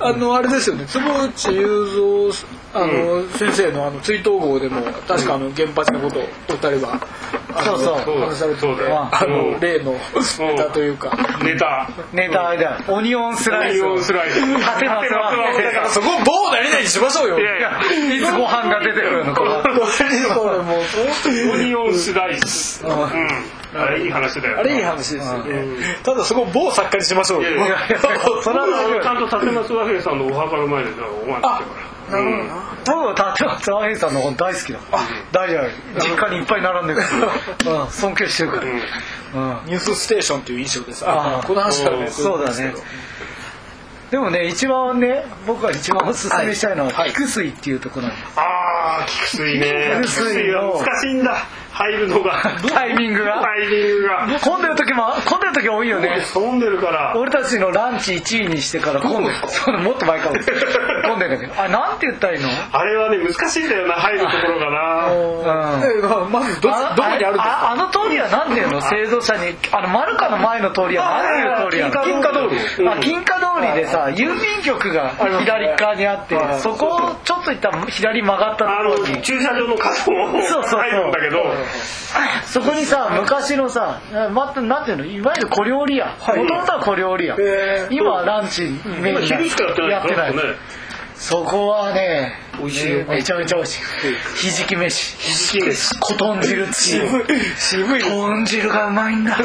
あのあれですよね。坪内雄三あの、先生のあの追悼号でも確かあの原発のことをお二人はそうそう。話されててそうだよあうんの例のネタというか。ネタ。ネタあれだよオニオンスライス。オニオンスライス。縦マスはだからそこ某何々にしましょうよ。いやいや。いつご飯が出てくるのかこ。れもうオニオンスライス。うん。あれいい話だよあれいい話ですよね。ただそこ某作家にしましょうよ。いやいや。それは面白いちゃんと立松和平さんのお墓の前でお前ってからなるほどな僕立松和平さんの本大好きだ大丈夫実家にいっぱい並んでるからうん。尊敬してるからうんニュースステーションっていう印象です。この話からねそうだね。でもね一番ね僕が一番おすすめしたいのははい。菊水っていうところなんです。ああ菊水ね。菊水難しいんだ入るのが。*laughs* タイミングが？タイミングが。混んでる時も混んでる時多いよね。飛んでるから。俺たちのランチ1位にしてから混んでる。そう。もっと前かも。*laughs* 混んでるんだけど。あなんて言ったらいいの？あれはね難しいんだよな入るところがな。うん。えまずどどこにあるんですか？ああの通りはなんていうの？製造者にあのマルカの前の通りはなんていう通り金華通り。あ金華通りでさ郵便局が左側にあってそこをちょっと行ったら左曲がったところに駐車場の角をそうそうそう。入るんだけどそこにさ昔のさまなんていうの？いわゆる小料理屋。もともとは小料理屋。へー。今はランチメインやってない。そこはね美味しいよ。めちゃめちゃ美味しい。ひじき飯。ひじき飯。小豚汁って。い。う渋い。豚汁がうまいんだ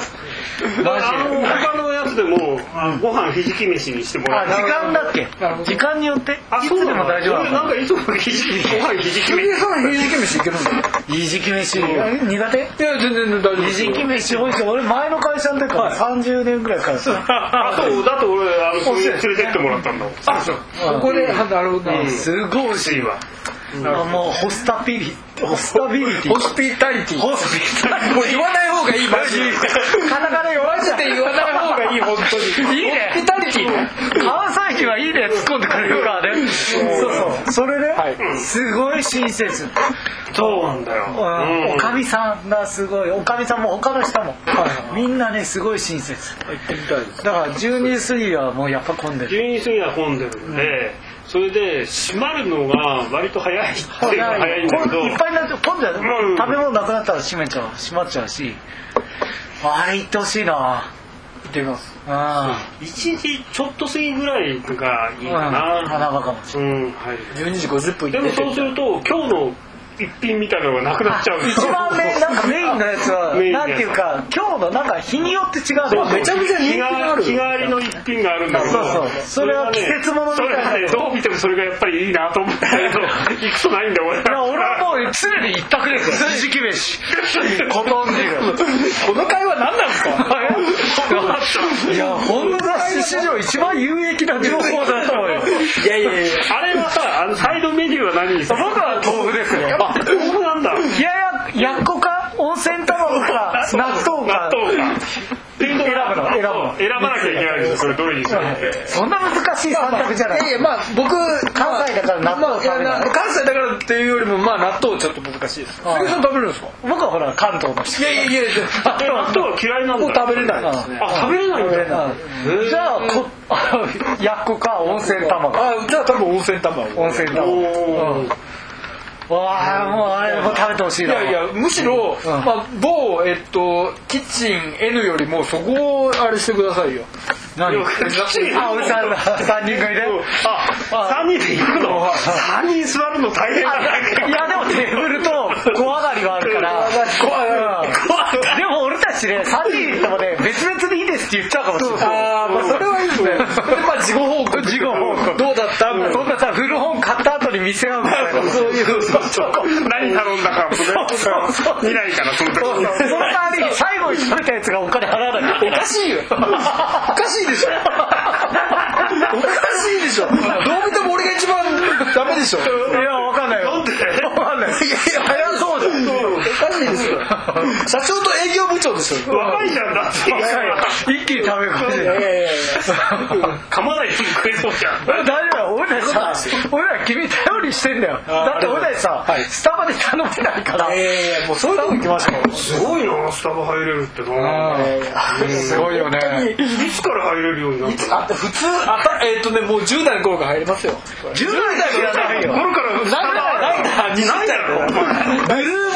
他のやつでもご飯ひじき飯にしてもらあう時間だっけ？時間によって？いあつでも大丈夫俺なんかいつもひじきご飯ひじき君飯さんひじき飯いけるんだひじき飯。苦手？いや全然大丈夫。ひじき飯美味しい。俺前の会社の時から30年ぐらいからさあそうだと俺あの連れてってもらったんだ。もんあそう。ここであなるほど。すごい美味しいいいわ。あもうホスタビリホスタビリティ。ホスピタリティ。ホスピタリティ。もう言わない方がいいマジ。でカタカナ弱いじゃん。言わない方がいい本当に。いいね。ホスピタリティ。関西人はいいね。突っ込んでくれるからね。そうそう。それで、はい。すごい親切。そうなんだよう。ん。おかみさんがすごい。おかみさんも他の人も、はい。みんなねすごい親切。行ってみたいです。だから12過ぎはもうやっぱ混んでる。12過ぎは混んでるん。でそれで閉まるのが割と早いっていうのが早いんだけどいっぱいになって混んじゃう、うん。食べ物なくなったら閉めちゃう閉まっちゃうしあれ行ってほしいな。行ってみます。あ1時ちょっと過ぎぐらいがいいかあな花場かもしれうんはい。12時50分でもそうすると今日の一品みたいなのがなくなっちゃう一番目なんかメインのやつ。はなんていうか今日のなんか日によって違うの。めちゃめちゃ人気がある。日替わりの一品があるんだけど。そうそうそれは季節物みたいな。それがねどう見てもそれがやっぱりいいなと思ったけど *laughs* 行くとないんだよ俺いや俺はもう常に一択ですよ。筋き飯コトン汁この会話何なんですか？*laughs* いや本雑誌史上一番有益な情報だと思うよいやいやいやあれはさあのサイドメニューは何にする？僕は豆腐ですねあ豆腐なんだ。冷やややっこか？温泉卵か？納豆か？納豆か。選ぶ選ぶの？選ぶの選ばなきゃいけないんです。よこれどれにするってそんな難しい選択じゃない。いやいやまあ僕関西だから納豆食べない。な関西だからっていうよりもまあ納豆ちょっと難しいです。はい杉さん食べるんですか？僕はほら関東の人。いやいやいやえ納豆は嫌いなんだ。僕食べれないですね。あ食べれないんだ。うんじゃあこやっこか？温泉卵。あじゃあ多分温泉卵。温泉卵わあもうあれもう食べてほしいな。いやいやむしろ、うん。まあ、某、えっと、キッチン N よりもそこをあれしてくださいよ。何？あおじさんだ。3人組であ三人で行くの？三人座るの大変だ。いやでもテーブルと小上がりがあるから。うんでも俺たちね3人行ってもね別々でいいですって言っちゃうかもしれない。ああまあそれはいいですね。まあ事後報告。事後報告買った後に見せ合うみたいなそういう何頼んだかもねそうそう見ないからその時その代わりに最後に食べたやつがお金払わないおかしいよ。おかしいでしょ。おかしいでしょ。どう見ても俺が一番ダメでしょ *laughs* いやわかんないよなんでわかんないいやいや早そうだよおかしいですよ。*laughs* 社長と営業部長でしょ若いじゃんだって。一気に食べ込んでいやいやいや。噛まないで食えそうじゃん。大丈夫。よ俺らさ俺ら君頼りしてんだよ。だって俺らさはい。スタバで頼めないから。いやいやいやもうそういうとこ行きましょうすごいなスタバ入れるってなすごいよね。いつから入れるようになったの？あ普通あたえっ、とねもう10代の頃から入りますよ。10代じゃないよ頃から？スタバないだ20ないだろお前。ブルーボ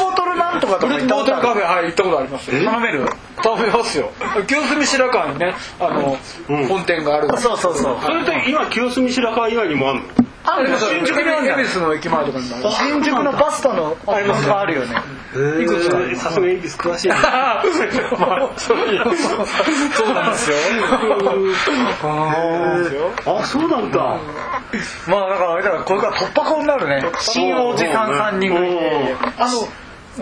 トルなんとかとかブルーボトルカフェはい行ったことあります。よ頼める。食べますよ。清澄白河にねあの、うん。本店があるんで。すそうそうそう。それって今清澄白河以外にもあんの？あ新宿にあるじゃん恵比寿の駅前とかにもある。新宿のバスタのありますあるよね。いくつかさすがに恵比寿詳しいな *laughs* まあそうそうなんですよ。あそうなんだ。まあだからあれだからこれから突破口になるね。新おじさん3人組あの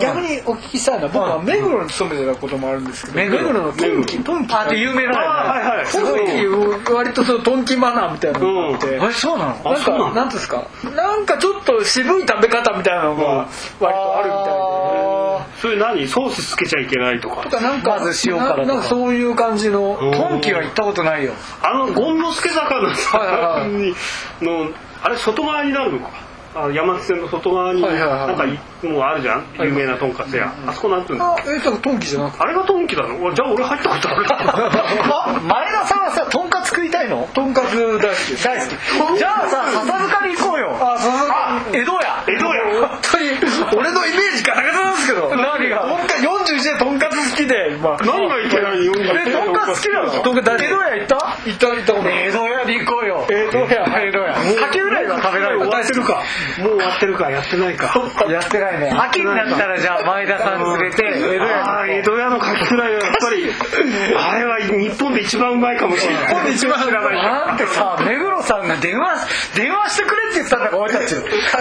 逆にお聞きしたいのは僕は目黒に勤めてたこともあるんですけど。目黒。のトンキ。トンキあって有名なあはいはい。トンキ割とそのトンキマナーみたいなのがあって、えそうなの？なんかなんですか？なんかちょっと渋い食べ方みたいなのが割とあるみたいで。それ何？ソースつけちゃいけないとか。とかなんかまず塩辛とか。ななんかそういう感じの。うん。トンキは行ったことないよ。あの権之助坂ののあれ外側になるのか？あ山手線の外側になんかいもうあるじゃん？有名なとんかつ屋。あそこなんていうの？あえだからトンキじゃなくて？あれがトンキだのじゃあ俺入ったことあるあ *laughs* *laughs* 前田さんはさとんかつ食いたいの？とんかつ大好き。大好き。じゃあさ笹塚に行こうよ。あそうそうあ江戸屋江戸屋本当に俺のイメージガタガタなんですけど何がとんか41でとんかつ好きで今何がいけないよえとんかつ好きなの？とんかつ大好き江戸屋行った？行った行った。江戸屋に行こうよ。江戸屋。江戸屋かけぐらいは食べない終わってるか。もう終わってるかやってないか。やってないね。秋になったらじゃあ前田さん連れて。江戸屋のカキフライはやっぱり。あれは日本で一番うまいかもしれない。日本で一番知らない。なんてさ目黒さんが電話電話してくれって言ったんだから俺たち。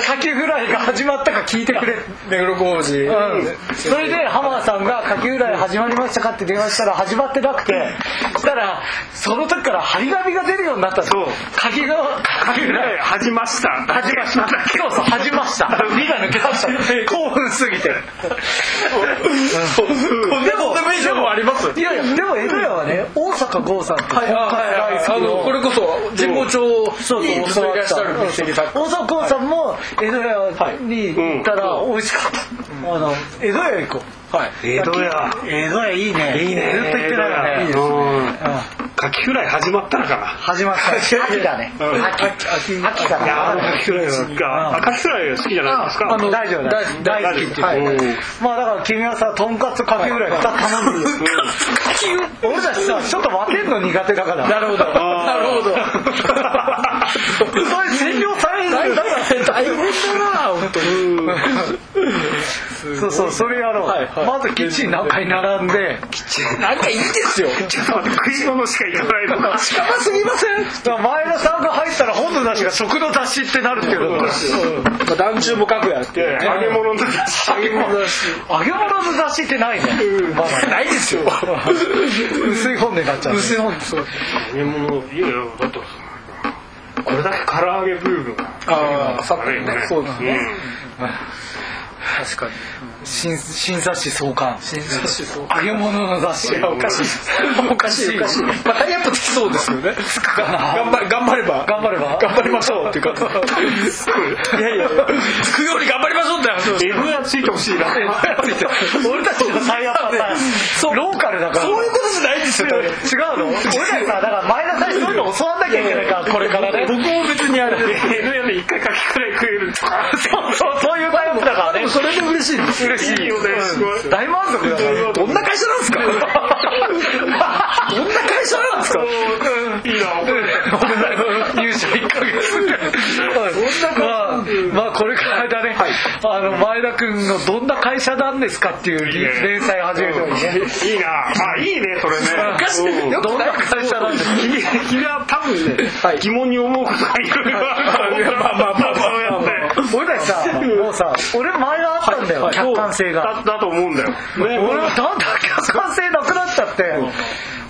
カキフライが始まったか聞いてくれ。目黒工事。うん、それで浜田さんが「カキフライ始まりましたか?」って電話したら始まってなくて。そしたらその時から張り紙が出るようになったの。そう。カキがカキフライ始ました。始ました。そうそう始ました火が抜けました。*laughs* 興奮すぎて。でもでもいいでもあります？いやいやでも江戸屋はね大阪郷さんってはいはいはい。あのこれこそ神保町そうそう。にずっといらっしゃる店にさ大阪郷さんも江戸屋に行ったら美味しかった、あの江戸屋行こう。はい。江戸屋。江戸屋いいね。いいね。ずっと行ってないよね江戸屋。うんカキフライ始まったらかな。始まった。秋だね。*laughs* うん。秋秋秋だいやあのねカキフライがあカキフライ好きじゃないですか。大丈夫大丈夫大好きってまあだから君はさとんかつかけぐらい2つ頼んでる *laughs* 俺たちさちょっと分けるの苦手だから。なるほど。なるほど。そ *laughs* れ占領される大変だな本当。にそうそうそれやろう、はいはい。まずキッチン何回並んでなんかいいですよ。ちょっと待って食い物しか行かないの。近すぎません。前田さんが入ったら本の出しが食の出しってなるっていうのまあ団中も書くやって揚げ物の出し揚げ物だし揚げ物の出しってないね、まだないですよ。*laughs* 薄い本になっちゃう薄い本そう。揚げ物いやいやだってこれだけ唐揚げブームがああさっきあるよね。そうですね。確かに。新新雑誌創刊。新雑誌そう揚げ物の雑誌。おかしい。おかしい。おかしい。まあタイアップつきそうですよね。*laughs* 頑張頑張れば。頑張れば。頑張りましょうっていうか。*laughs* いやいやつくように頑張りましょうって話がついてほしいな。*laughs* 俺たちのタイアップはさローカルだから。そういうことじゃないですよ。違うの？俺らさだから前田さんにそういうの教わんなきゃいけないからこれからね僕も別にあれ F 屋で一回カキフライ食えるとかそうそうそういうタイプだからね。それで嬉しい。です嬉しいいいよね。大満足だからどんな会社なんですか？どんな会社なんですか *laughs* いいな入社1ヶ月まあまあこれからだね、あの前田君のどんな会社なんですかっていう連載始めてもいいね。いいな。あいいねそれね。うんどんな会社なんですか？君君は多分ね、疑問に思うことがいろいろまあまあまあまあそうやって俺たちさもうさ俺前があったんだよ、客観性が。だだと思うんだよ、ね、俺はだんだん客観性なくなっちゃって、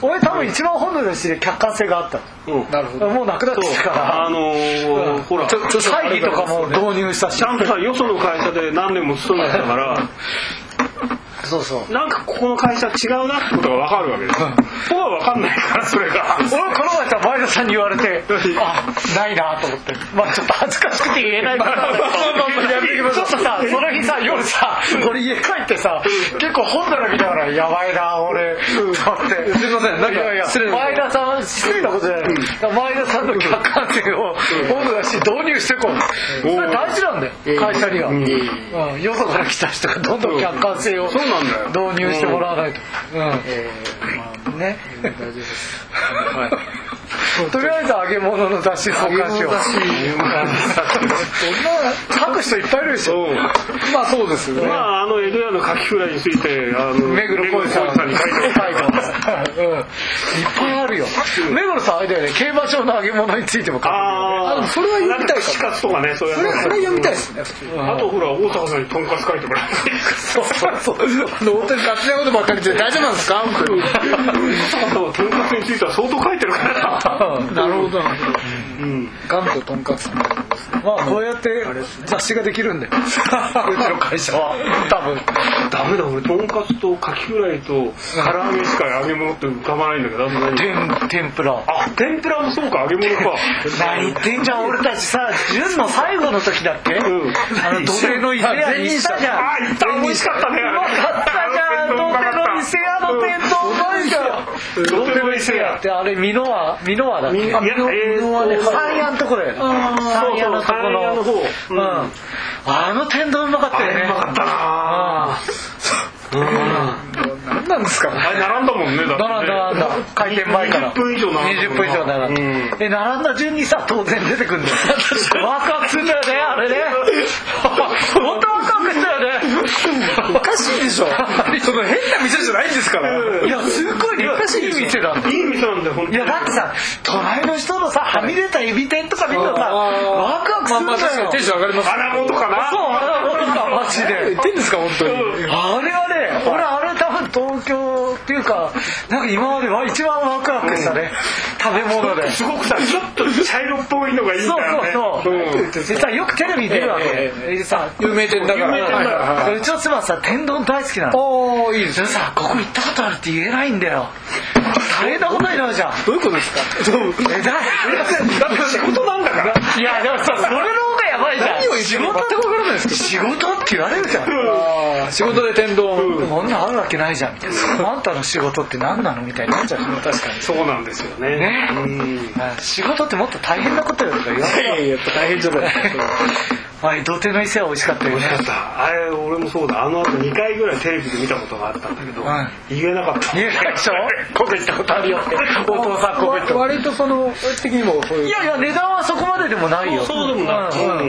俺多分一番本のしで客観性があった。うん。なるほどもうなくなってきたから。あのーほら。ち会議とかも導入したし。ゃんとさよその会社で何年も勤めてたからそうそう。なんかここの会社違うなってことが分かるわけです。*laughs* 僕は分かんないからそれが。俺この前さ前田さんに言われてあないなと思って。まあちょっと恥ずかしくて言えないから。*laughs* ちょっとさその日さ夜さ俺家帰ってさ結構本棚見ながらやばいな俺。と思って。すいませんなんか失礼な前田さん失礼なことじゃない。前田さんの客観性を本棚し導入してこう。それ大事なんだよ会社には。うん。よそから来た人がどんどん客観性をそうなんだよ。導入してもらわないと。うん。ね大丈夫ですはいとりあえず揚げ物の雑誌交換しよう書く人いっぱいいるでしょ。うんまあそうですよね。まああの江戸屋のカキフライについてあの目黒浩二さんに書いてます。うん。いっぱいあるよ。目黒さんあれだよね。競馬場の揚げ物についても書くよね。ああそれは読みたいかも。串カツとかねそれの。それ読みたいですね。あとほら大阪さんにとんかつ書いてもらって。*laughs* そうそうそうあの本当に勝手なことばっかりで大丈夫なんですか？本当にあととん。かつについては相当書いてるからなるほどなるほどうん。ガンととんかつまあこうやって雑誌ができるんだようちの会社は。多分。ダメだ俺とんかつとカキフライと唐揚げしか揚げ物って浮かばないんだけど何天天ぷら。あ天ぷらもそうか揚げ物か。何言ってんじゃん俺たちさ。純の最後の時だっけ、うん。あの土手の伊勢屋に行ったじゃん。あ行った美味しかったねうまかったじゃん土手の伊勢屋の天丼うまいじゃん土手の伊勢屋ってあれ美濃和美濃和だっけ？いやえーと山屋のとこだよね。山屋のとこのの方。うん。あの天丼うまかったよね。うまかったな何なんですか？あれ並んだもんねだってね。並んだ並んだ。開店前から。20分以上並んだ20分以上並んだ、うん。で並んだ順にさ当然出てくるんだよ。ワクワクするんだよねあれね。*laughs* 本当？おかしいでしょ。その変な店じゃないんですから。いやすっごいいい店だいい店なんだよ本当に。いやだってさ隣の人のさはみ出たエビ天とか見るとさワクワクするんだよ、まあまあテンション上がります穴子とかなそうあのなんかマジで言ってんですか本当にあれはね俺東京っていうかなんか今までは一番ワクワクしたね、食べ物で。すごくさちょっと茶色っぽいのがいいんだよね。そうそうそう。うん。でさよくテレビに出るわけ、ええでさ有名店だから。有名店だから。うちの妻さ天丼大好きなのおおいいですそれさここ行ったことあるって言えないんだよ。大変なことになるじゃん。どういうことですか？えだだって仕事なんだから。いやでもさそれのやばいじゃん。何を言って分からないですけど。仕事って言われるじゃん。仕事で天丼、こん。なんあるわけないじゃん。みたいなあんたの仕事って何なのみたいになっちゃう確かに。そうなんですよね。ね。うん。仕事ってもっと大変なことよとか言わいやいやっぱ大変じゃない。ですかはい土手の伊勢は美味しかったよね。美味しかった。あれ俺もそうだ。あの後2回ぐらいテレビで見たことがあったんだけど、はい言えなかった。言えないでしょ？*laughs* ここ行ったことあるよ。っ *laughs* てお父さんここ行った。わ割とその的にもそういう。いやいや値段はそこまででもないよ。そうでもない。うんうんうん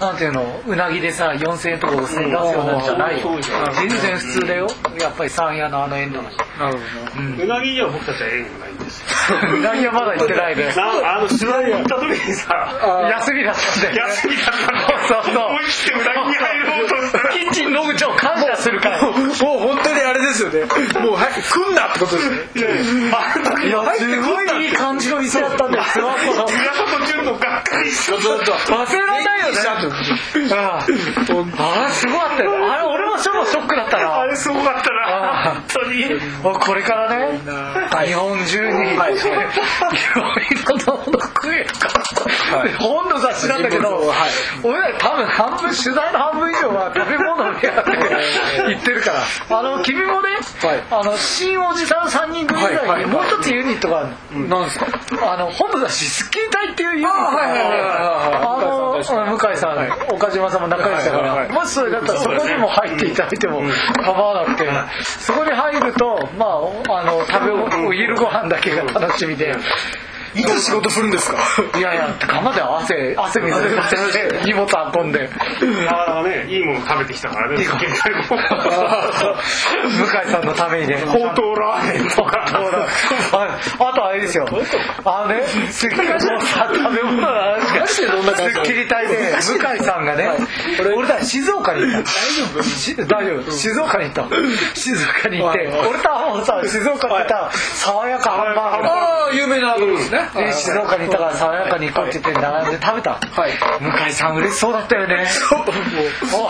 なんていうのうなぎでさ4000円とか5000円出すようなじゃないよ。全然普通だよ。やっぱり山屋のあの円だなるほうなぎには僕たちは縁がないんですよ。うなぎはまだ行ってないでなあの取材に行った時にさあ休みだったんだよね。休みだったのそうそう。思い切ってうなぎに入ろうとしたらキッチン野口を感謝するから。もう本当にあれですよね。もうはい来んなってことですね。いやいやすごいいい感じの店だったんだよ。*laughs* のがっかりしちゃった忘れられないよねああすごかったよ。あれ俺も超ショックだったな。あれすごかったな。あ本当に。これからね日本中にい。ろいろなもの食えるから本の雑誌なんだけどはい。俺ら多分半分取材の半分以上は食べ物でやって言ってるから。あの君もねはい。あの新おじさん3人組以はいもう一つユニットがあるの。なんですか？あの本の雑誌スッキリ隊っていうユニットあはいはいはいはいあの向井さん岡島さんも仲良しだからもしそれだったらそこにも入っていただいても構わなくてそこに入るとまああの食べおお昼ご飯だけが楽しみでいつ仕事するんですか？いやいや釜で汗汗水で荷物運んで。なかなかねいいもの食べてきたからね。*laughs* 向井さんのためにね。ほうとうラーメンとかああとあれですよ。あのねすっきり食べ物の話が。すっきり隊で向井さんがね俺たち静岡に行った。大丈夫？大丈夫？静岡に行った。静岡に行って俺ともさ静岡に行った爽やかハンバーグああ有名なとこですねで静岡に行ったから爽やかに行こうって言って並んで食べた。はい。向井さん嬉しそうだったよね。も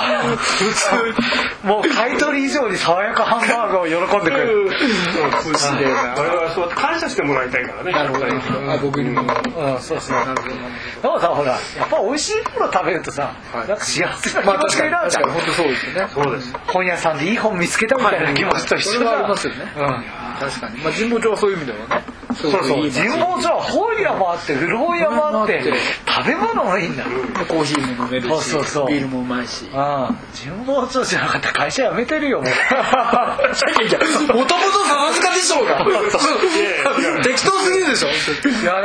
う。もう買い取り以上に爽やかハンバーグを喜んでくれる。我々はそう感謝してもらいたいからね。なるほど。あ僕にも。うん。そうそうなるほどでもさほらやっぱ美味しいもの食べるとさ、はい。なんか幸せな気まあ持ち確かにになるじゃん、確かに本当そうですよねそうです。本屋さんでいい本見つけたみたいな気持ちと一緒だ、それはありますよね。うん。確かに。まあ神保町はそういう意味ではねそうそういい街神保町は本屋もあって古本屋もあって。食べ物もいいんだ。コーヒーも飲めるしそうそうそう。ビールもうまいし。ああ神保町じゃなかったら会社辞めてるよもう。*laughs* もともと笹塚でしょうが適当すぎるでしょも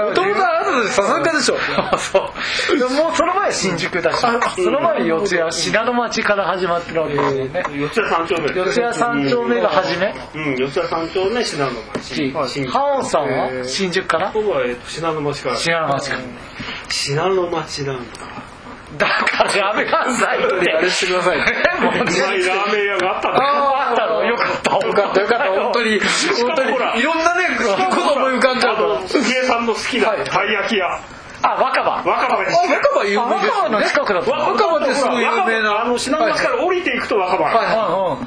もともとあなたで笹塚でしょ。そう。でももうその前新宿だしその前四谷信濃町から始まってるわけですよね四谷三丁目。四谷三丁目が初め？うん四谷三丁目信濃町。新ハオさんは新宿から？僕は、えっと、信濃町から。信濃町か。ら信濃町なんだ。だからやめなさいって。あれしてください。もううまいラーメン屋があったあった。のよかったよかった。よかった。本当に本当にいろんなねこと思い浮かんじゃう杉江さんの好きなたい焼き屋。あ若葉。若葉です。あ若葉有あ名です若葉の近くだったの若葉ってすごい有名な。あの信濃町から降りていくと若葉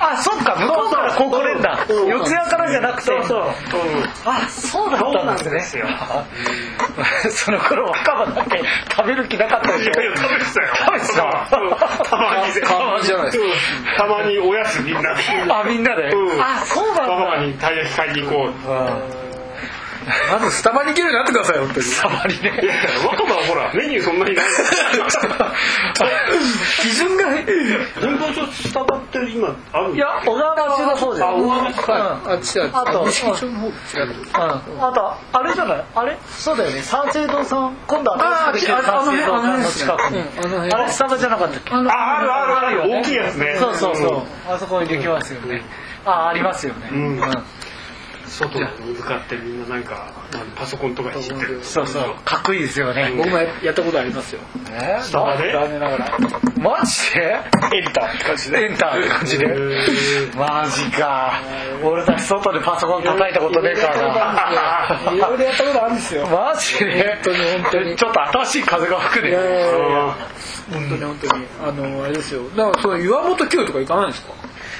あそっか向こうからここ四谷からじゃなくて。そうそう、うんあそうだったんですね *laughs* その頃若葉だけ食べる気なかったでしょいやいや食べてたよ。食べてたうんたまにたまにじゃないですか。うん。たまにおやつみんなで。あみんなで。うん。あそうなん若葉だにたい焼き買いに行こうまずスタバに行けるようになってください本当にたまにね若葉はほらメニューそんなにない基準が神保町スタバって今あるいや小川町の方じゃんあ小川町かはいあっちあと錦町の方違うあとあれじゃないあれそうだよね三省堂さん今度あー新しくできるああの辺の近くにあれスタバじゃなかったっけあああるあるある大きいやつねそうそうそうあそこにできますよねあありますよねうん外に向かってみんななんかパソコンとかいじってる。そうそう。かっこいいですよね。僕もやったことありますよ。えスタバで？残念ながら。マジで？エンターって感じで。エンターって感じで。マジか。俺たち外でパソコン叩いたことねえからな。いろいろやったことあるんですよ。マジで？本当に本当に。ちょっと新しい風が吹くねあ本当に本当に。あのあれですよ。だからその岩本九とか行かないんですか？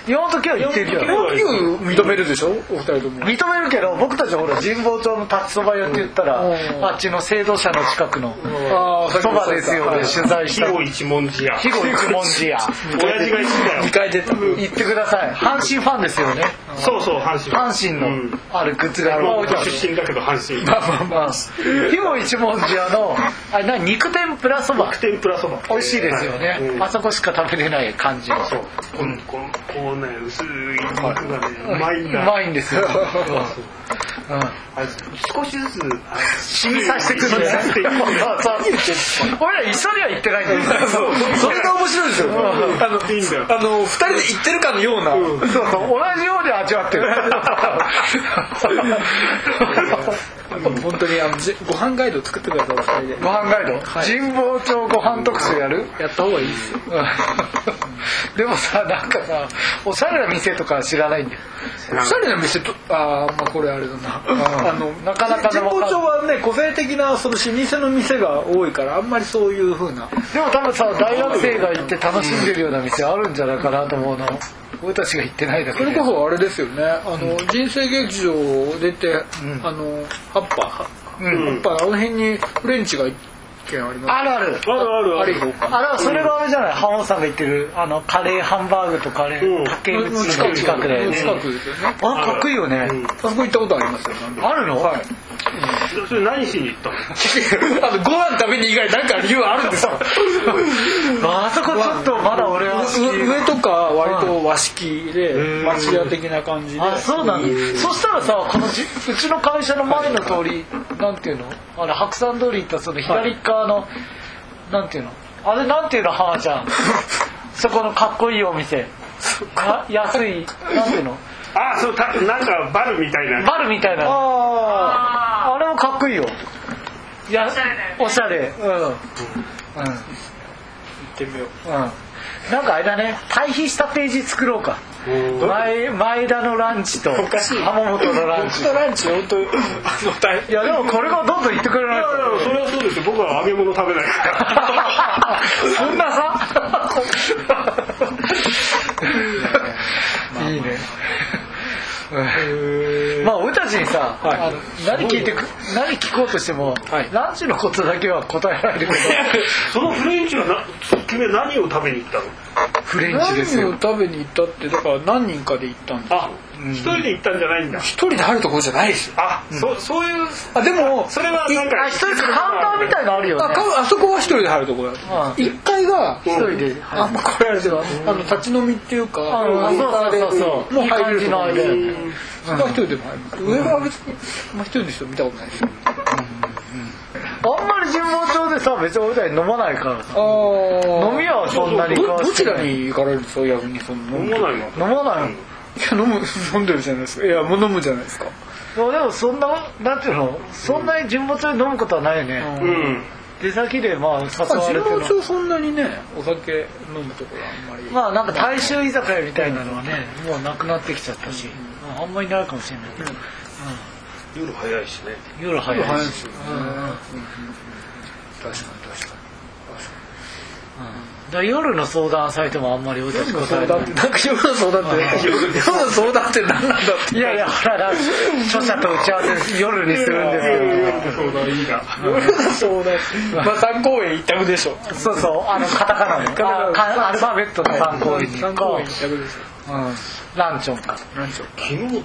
4の時は行ってるよ4認めるでしょ？お二人とも。認めるけど僕たちほら神保町の立ちそば屋って言ったら、うん。あっちの制度者の近くのああそばですよね取材した。肥後一文字屋。肥後一文字屋。*laughs* 親父が言ってたよ。2回出た行ってください。阪神ファンですよね。そうそう阪神。阪神のうん。あるグッズがまある。出身だけど阪神。まあまあまあ。肥後一文字屋のあれ何？肉天ぷらそば？天ぷらそば。美味しいですよね、うん。あそこしか食べれない感じの。そう。こんこね薄い肉がねうまいんだうまいんですよ、*laughs* うん。少しずつあ染みさせてくるんだよ。染みさせていくんだよ俺ら一緒には行ってないんだよ。それが面白いですよあのいいん。だよあの2人で行ってるかのような、そうそう。同じように味わってる。*laughs* 本当にあのじご飯ガイド作ってくださいお二人で。ご飯ガイド、はい。神保町ご飯特集やる？やった方がいいですよ。*laughs* でもさなんかさおしゃれな店とか知らないんだよ。おしゃれな店とああまあこれあれだな、あのなかなかね神保町はね個性的なその老舗の店が多いからあんまりそういうふうな。でも多分さ大学生が行って楽しんでるような店あるんじゃないかなと思うの俺たちが行ってないだけで。それこそあれですよね。あの、人生劇場を出て、ん。あのハッパー、うん。ハッパーあの辺にフレンチがありますあるある。あるある。あれ行こうかあれはそれがあれじゃない？浜本さんが言ってるあのカレーハンバーグとカレうん。ー竹内の近くだよね近くですよね。あかっこいいよね。うん。あそこ行ったことありますよ。あるの？はい。それ何しに行ったの？*laughs* あのご飯食べに以外なんか理由あるんですか？*laughs* あそこちょっとまだ俺は上とか割と和式でうん。町屋的な感じで。あそうなんだ。そしたらさこのじうちの会社の前の通りなんていうの？あれ白山通り行ったその左側の、なんていうの？あれなんていうの？浜ちゃん。*laughs* そこのかっこいいお店。か。安い。なんていうの？あそうたなんかバルみたいな。バルみたいな。ああれもかっこいいよ。いやおしゃれ。うん。うん。あ行ってみよう。うんなんかあれだね。対比したページ作ろうか。前前田のランチとかしい。浜本のランチ。僕とランチ本当あの大いやでもこれがどんどん言ってくれないいやいやそれはそうですよ。僕は揚げ物食べないから。*laughs* そんなさ？*laughs* いいねまあ俺たちにさ、はい。あの何聞いてく何聞こうとしても、はい。ランチのことだけは答えられるけど。*laughs* そのフレンチはな君は何を食べに行ったの？フレンチですよ。何を食べに行ったってだから何人かで行ったんですあ一人で行ったんじゃないんだ。一人で入るところじゃないですよ。あそそういうあでもそれはなんかあ一人カウンターみたいのあるよね。あかあそこは一人で入るところだ。うん。一階が一人で。あん。まこれあれではあの立ち飲みっていうかあカウンターでそうそうそうそう。もう入れるとこ一人でも入る。上は別にまあ一人の人見たことないですよあんまり神保町でさ別に俺たち飲まないからさ。あ飲み屋はそんなにどどちらに行かれるんですか？逆にその飲まないの飲まないの？いや飲む飲んでるじゃないですか。いやもう飲むじゃないですか。でもそんななんていうの？そんなに神保町で飲むことはないよね、うん。出先でまあ誘まあわれてる自分町そんなにねお酒飲むところあんまり。まあなんか大衆居酒屋みたいなのはねもうなくなってきちゃったし、まああんまりないかもしれないけど、夜早いしね。うん夜早いし。早いですよねうん。うんうん確かに確かだから夜の相談されてもあんまり俺たち答えない。になんか夜の相談って夜の相談って何なんだって。いやいやほらだ著者と打ち合わせ夜にするんですそうだいいな。夜の相談。*laughs* まあ三公園一択でしょ。そうそうあのカタカナの。アルファベットの参考に。三公園一択ですようん。ランチョンか。何でしょう昨日昨日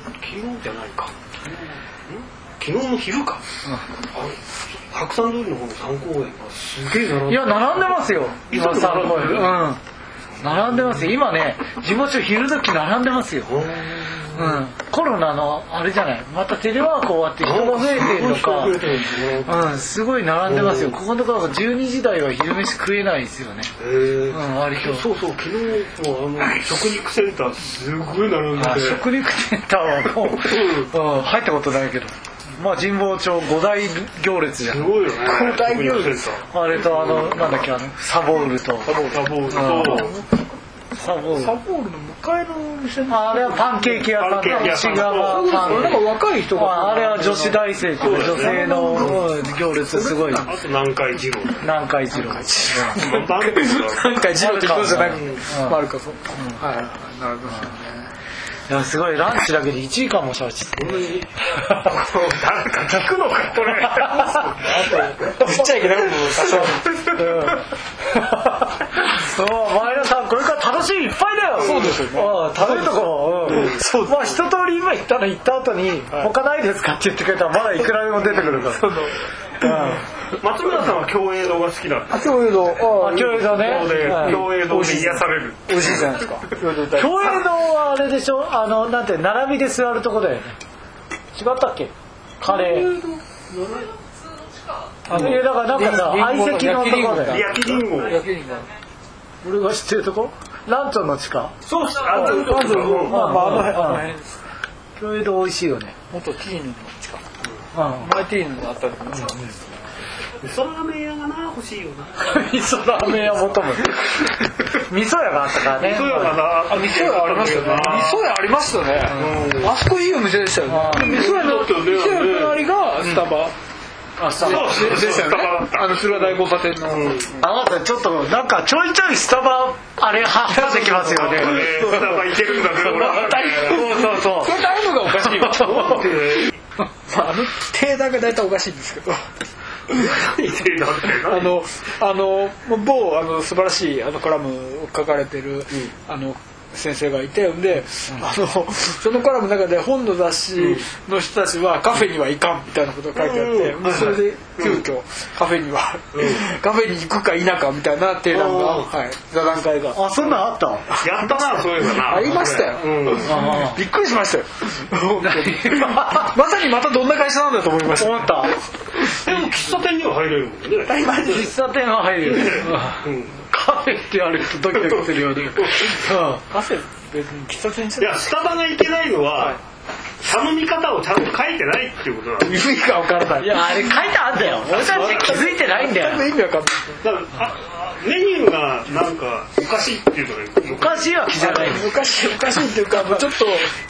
じゃないか昨日の昼か、あ白山通りの方の三公園がすげえ並んでいや並んでますよ。今いつも並んでる。うん。並んでますよ。今ね地元昼時並んでますよ。うん。コロナのあれじゃない？またテレワーク終わって人が増えてるのか。うん。すごい並んでますよ。ここのところ12時台は昼飯食えないですよね。うん割と。そうそう。昨日もあの食肉センターすごい並んで。てあ食肉センターはもう、うん、入ったことないけどまあ神保町五大行列じゃん。すごいよね。交代行列。あれとあのなんだっけあのサボールと。サボーサボール。とサボール。サボールの向かいの店の。ああれはパンケーキ屋さんのパンケーキ屋さん内側パン。なんか若い人が。ああれは女子大生と女性のうん行列すごい。あと南海二郎。南海次郎。バンドだなんかジロってことじゃなはい。なるほどねいやすごいランチだけで1時間もしゃべってた誰か聞くのかこれ。*laughs* 振っちゃいけないもん多少。そう前田 *laughs* さんこれから楽しいいっぱいだよ。そうですよね。うん。食べるとこ。うんそうまあ一通り今言ったの言った後に「他ないですか?」って言ってくれたらまだいくらでも出てくるから松村さんは共栄堂が好きなんだあ共栄堂。共栄堂ね。共栄堂で癒される。美味しいじゃないですか。*laughs* 共栄堂はあれでしょ？あのなんて並びで座るとこだよね。違ったっけ？カレー。あいやだからなんかさ相席のとこだよ。焼きりんご焼きリンゴ。俺が知ってるとこ？ランチョンの地下？そうっす。あまずまずうんまあまああの辺。うん。あの辺です。共栄堂美味しいよね。元ティーヌの近くうん。前ティーヌがあったところ味噌ラーメン屋がな欲しいよな味噌ラーメン屋求む味噌屋があったからね味噌屋がなあ味噌屋ありましたよね味噌屋ありましたよねあそこいいお店でしたよね味噌屋の味噌屋の隣がスタバあさそうでしたよねスタバあの駿河台交差点のあなたちょっとなん。かちょいちょいスタバあれ挟ん。できますよねスタバ行けるん。だね俺はそうそうそれあるのがおかしいわまああの定段が大体おかしいんですけど。*laughs* あのあの某あの素晴らしいあのコラムを書かれてる、あの先生がいてで、あのそのコラムの中で本の雑誌の人たちはカフェには行かんみたいなことが書いてあって、うん。それで急遽カフェには、カフェに行くか否かみたいな提案が、うん。はい、座談会が。あそんなんあった？やったな *laughs* そういえばな。ありましたよ。うん。あびっくりしましたよ。まさにまたどんな会社なんだと思いました。思った。でも喫茶店には入れるもんね。*laughs* 喫茶店は入る。ようんカフェって言われるとドキドキする。よねカフェ別に喫茶店じい。やスタバがいけないのは頼み方をちゃんと書いてないっていうことだ意味が分からない。いやあれ書いてあんだよ。*laughs* 俺たち気づいてないんだよ。全然意味わかんないメニューがなんかおかしいっていうのがおかしいわけじゃない昔昔っていうか *laughs* ちょっと、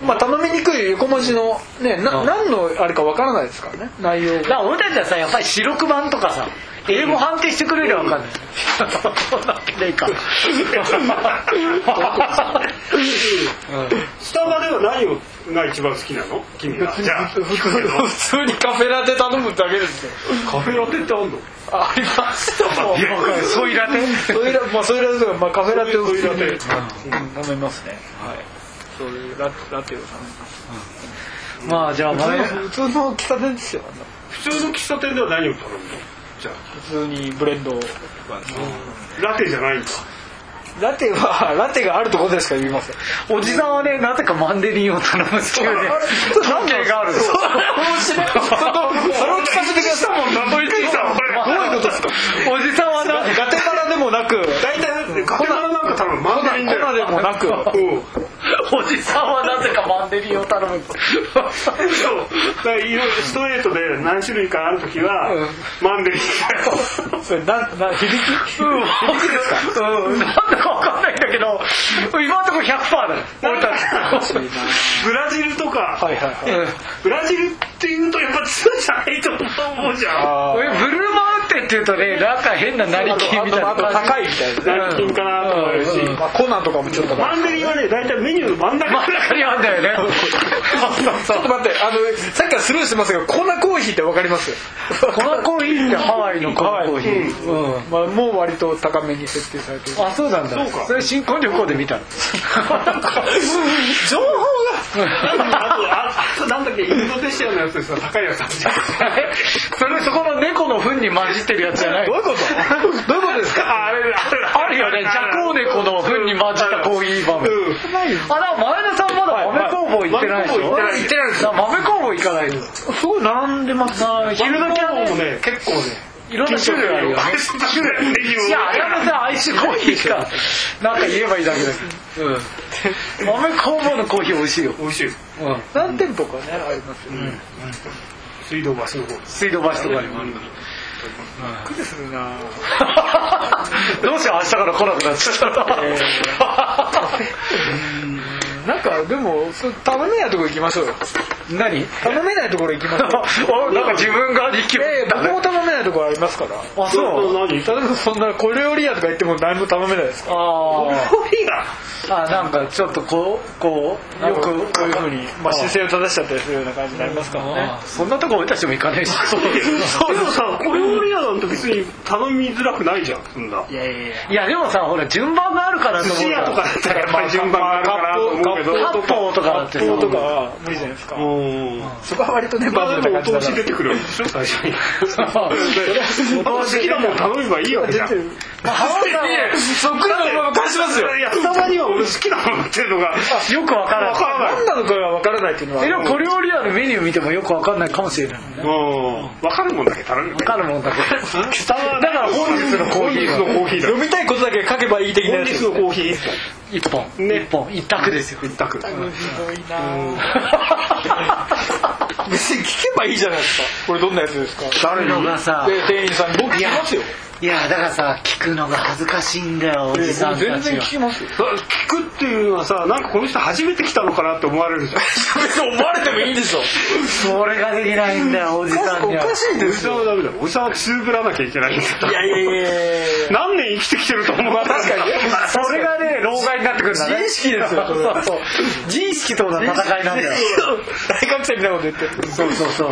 まあ、頼みにくい横文字のねな、うん何のあれかわからないですからね。内容が。俺たちはさやっぱり四六番とかさ英語判定してくれるわかんないそうなわけねえか。スタバでは何をが一番好きなの？君は。じゃあ。普通にカフェラテ頼むだけですよ。カフェラテってあんの？あります。よいやわかるソイラテ？ソイラまあソイラテとか、まあ、カフェラテを普通にソイラテ。うん飲めますね。はい。そういうララテを頼みます。まあじゃあ前。普通の喫茶店ですよ普通の喫茶店では何を頼むの？じゃあ普通にブレンド。とかラテじゃないんだ。ラテは *laughs* ラテがあるところでしか言いません。おじさんはねなぜかマンデリンを頼むっていうね関係がある面白いそれを聞かせてくださいもんどう。いう。ことですかおじさんはなガテバラでもなく大体カフェラなんか多分マンダリンでもなくう。ん *laughs* おじさんはなぜかマンデリンを頼むそう。だからいろいろストレートで何種類かある時は、マンデリンだよ。*laughs* それなな響き？う。ん、本気ですかうん、なんだかわかんないんだけど、今のところ100%だよ。俺たち。ブラジルとか、はいはいはい。うんブラジルっていうとやっぱ強いじゃないと思うじゃん。あ俺、ブルーマウンテンって言うとね、なんか変な成金みたいなあとあと高いみたいな成金かなと思うし、まあコナンとかもちょっとマンデリンはね大体メニューの真ん中。真ん中にあんだよね。*laughs* ちょっと待ってあのさっきからスルーしてますけどコナコーヒーってわかります？コナコーヒーってハワイのコナコー。ヒー。うん。まあ、もう割と高めに設定されてる。あ、そうなんだ。そうか。それ新婚旅行で見たの？*laughs* 情報が。なんかあなんだっけインドネシアのやつでさ高いやつ。あるじゃんそれそこの猫の糞に混じってるやつじゃないどういうこと？どういうことですか？*laughs* あれあれあるよね、ジャコウネコの糞に混じったコーヒー豆。うんあ、だから前田さんまだ豆工房行ってないでしょ？行ってないです。豆工房行かないと。すごい並んでます昼時はもね、ね結構ねいろんな種類あるよね。いや、あれはさ、アイスコーヒーしか、*laughs* なんか言えばいいだけだけど。うん。豆工房のコーヒー美味しいよ。美味しいうん。何店舗かねありますよね、水道橋の方水道橋とかにもある。びっくりするな。*laughs* どうしよう明日から来なくなっちゃった。え *laughs* なんかでもそう頼めないところ行きましょうよ。何？頼めないところ行きましょう。お *laughs* なんか自分が力いやいや僕も頼めないところありますから。あそう何例えばそんな小料理屋とか行っても何も頼めないですかあいやああなんかちょっとこうこうよくこういうふうに、まあ、姿勢を正しちゃったりするような感じになりますからね。あそんなとこ俺たちも行かないし。でもさ小料理屋なんて別に頼みづらくないじゃんそんないやいやいや。いやでもさほら順番があるからと思う寿司屋とかだったらやっぱり順番があるかなと思うけど割烹とかだってさ割烹とかは無理じゃないですか。うん。そこは割とねまあでもおだ通し出てくるでしょ。最初に好きなもん頼めばいいわけじゃん。そっくりのまま返しますよ。やスタバには。俺好きなものっていうのがよくわからない。何なのかが分からないっていうのは。えでも小料理屋のメニュー見てもよくわかんないかもしれないもんねうん。分かるもんだけ頼む。よわかるもんだけだから本日のコーヒー本日のコーヒーだ。読みたいことだけ書けばいい的な本やつ日のコーヒー一本。ね。一本。一択。ですよ。一択。ひどいな。*laughs* 別に聞けばいいじゃないですか。これどんなやつですか？誰の？がさで店員さんに。僕聞きますよ。いやだからさ聞くのが恥ずかしいんだよおじさんたちは。全然聞きますよ。聞くっていうのはさなんかこの人初めて来たのかなって思われるじゃん別に思われてもいいでしょ。それができないんだよおじさんには。おかしいでおじさんすよはダメだ。よおじさんはつぶらなきゃいけないんだよいやいやいや何年生きてきてると思う確かにね。それがね老害になってくるんだね自意識ですよそれそうそう自意識との戦いなんだよ。大学生みたいなこと言ってる。そうそうそ